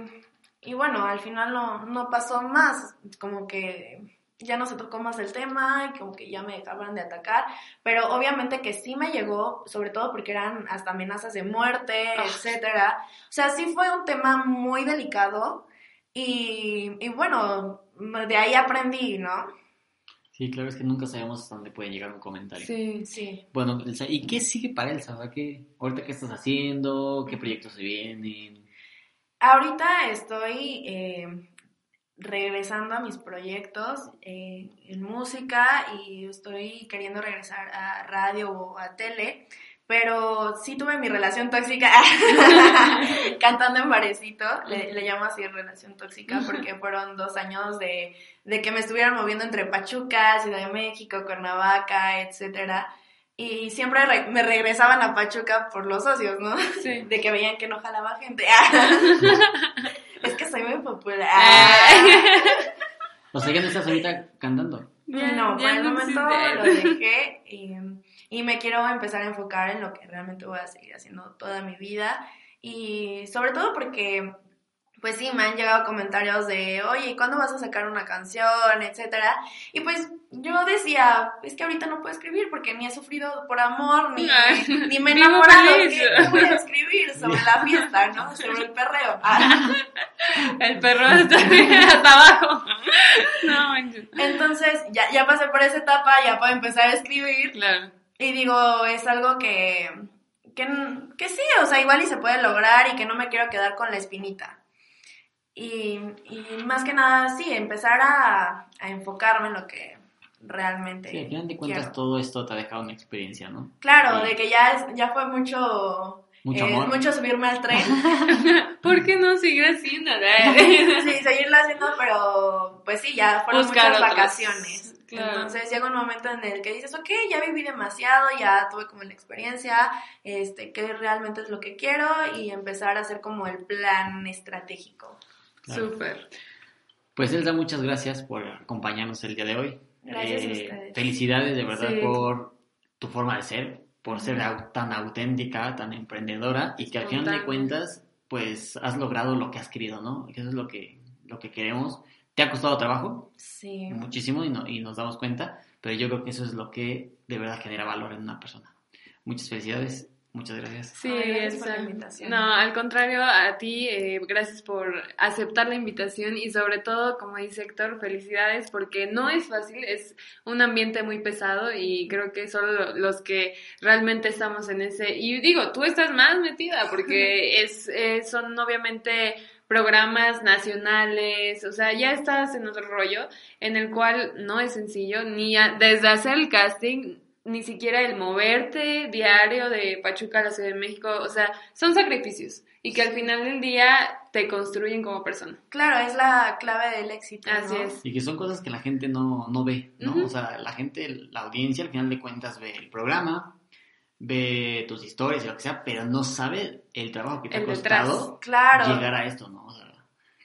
y bueno, al final no, no pasó más, como que ya no se tocó más el tema y como que ya me dejaban de atacar, pero obviamente que sí me llegó, sobre todo porque eran hasta amenazas de muerte, Ah. etcétera. O sea, sí fue un tema muy delicado y, y bueno, de ahí aprendí, ¿no? Sí, claro, es que nunca sabemos hasta dónde puede llegar un comentario. Sí. Sí. Bueno, Elsa, ¿y qué sigue para Elsa? O sea, ¿qué, ahorita qué estás haciendo? ¿Qué proyectos se vienen? Ahorita estoy eh, regresando a mis proyectos eh, en música y estoy queriendo regresar a radio o a tele, pero sí tuve mi relación tóxica cantando en barecito, le, le llamo así relación tóxica porque fueron dos años de, de que me estuvieran moviendo entre Pachuca, Ciudad de México, Cuernavaca, etcétera. Y siempre re- me regresaban a Pachuca por los socios, ¿no? Sí. De que veían que no jalaba gente. es que soy muy popular. O sea, ya no estás ahorita cantando. Ya- no, ya por el no momento existe. lo dejé y, y me quiero empezar a enfocar en lo que realmente voy a seguir haciendo toda mi vida. Y sobre todo porque, pues sí, me han llegado comentarios de, oye, ¿y ¿cuándo vas a sacar una canción? Etcétera. Y pues yo decía, es que ahorita no puedo escribir porque ni he sufrido por amor, ni, ni me he enamorado. ¿Qué, voy a escribir sobre la fiesta, no? Sobre el perreo. Ah. El perro está hasta abajo. No. Entonces, ya, ya pasé por esa etapa, ya puedo empezar a escribir. Claro. Y digo, es algo que, que, que sí, o sea, igual y se puede lograr y que no me quiero quedar con la espinita. Y, y más que nada, sí, empezar a, a enfocarme en lo que realmente Sí, al final de cuentas quiero. todo esto te ha dejado una experiencia, ¿no? Claro, Sí. de que ya, es- ya fue mucho... Mucho eh, amor. mucho subirme al tren. ¿Por qué no seguir haciendo? sí, seguirlo haciendo, pero pues sí, ya fueron Buscar muchas otras. vacaciones. Claro. Entonces llega un momento en el que dices, ok, ya viví demasiado, ya tuve como la experiencia, este, qué realmente es lo que quiero y empezar a hacer como el plan estratégico. Claro. Súper. Pues Elsa, muchas gracias por acompañarnos el día de hoy. Gracias a Eh, ustedes. Felicidades de verdad Sí. por tu forma de ser, por ser tan auténtica, tan emprendedora y que al final de cuentas, pues has logrado lo que has querido, ¿no? Que eso es lo que, lo que queremos. ¿Te ha costado trabajo? Sí. muchísimo y, no- y nos damos cuenta, pero yo creo que eso es lo que de verdad genera valor en una persona. Muchas felicidades, muchas gracias. Sí, Ay, gracias por la invitación. No, al contrario, a ti, eh, gracias por aceptar la invitación y sobre todo, como dice Héctor, felicidades porque no es fácil, es un ambiente muy pesado y creo que solo los que realmente estamos en ese, y digo, tú estás más metida porque es, eh, son obviamente programas nacionales, o sea, ya estás en otro rollo en el cual no es sencillo, ni a- desde hacer el casting, ni siquiera el moverte diario de Pachuca a la Ciudad de México, o sea, son sacrificios y que al final del día te construyen como persona. Claro, es la clave del éxito. Así ¿no? es. Y que son cosas que la gente no, no ve, ¿no? O sea, la gente, la audiencia al final de cuentas ve el programa, ve tus historias y lo que sea, pero no sabe el trabajo que te El ha detrás. costado Claro. llegar a esto, ¿no? O sea,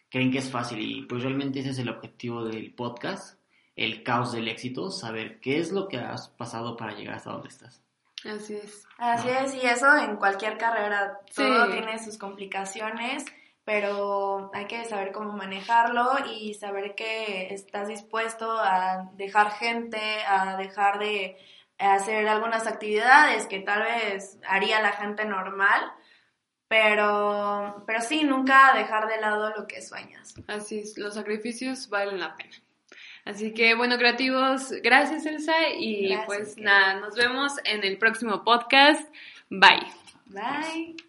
creen que es fácil y pues realmente ese es el objetivo del podcast, el caos del éxito, saber qué es lo que has pasado para llegar hasta donde estás. Así es. Así es, y eso en cualquier carrera, todo Sí. tiene sus complicaciones, pero hay que saber cómo manejarlo y saber que estás dispuesto a dejar gente, a dejar de hacer algunas actividades que tal vez haría la gente normal, pero, pero sí, nunca dejar de lado lo que sueñas. Así es, los sacrificios valen la pena. Así que bueno, creativos, gracias Elsa y Gracias, pues nada, nos vemos en el próximo podcast. Bye. Bye.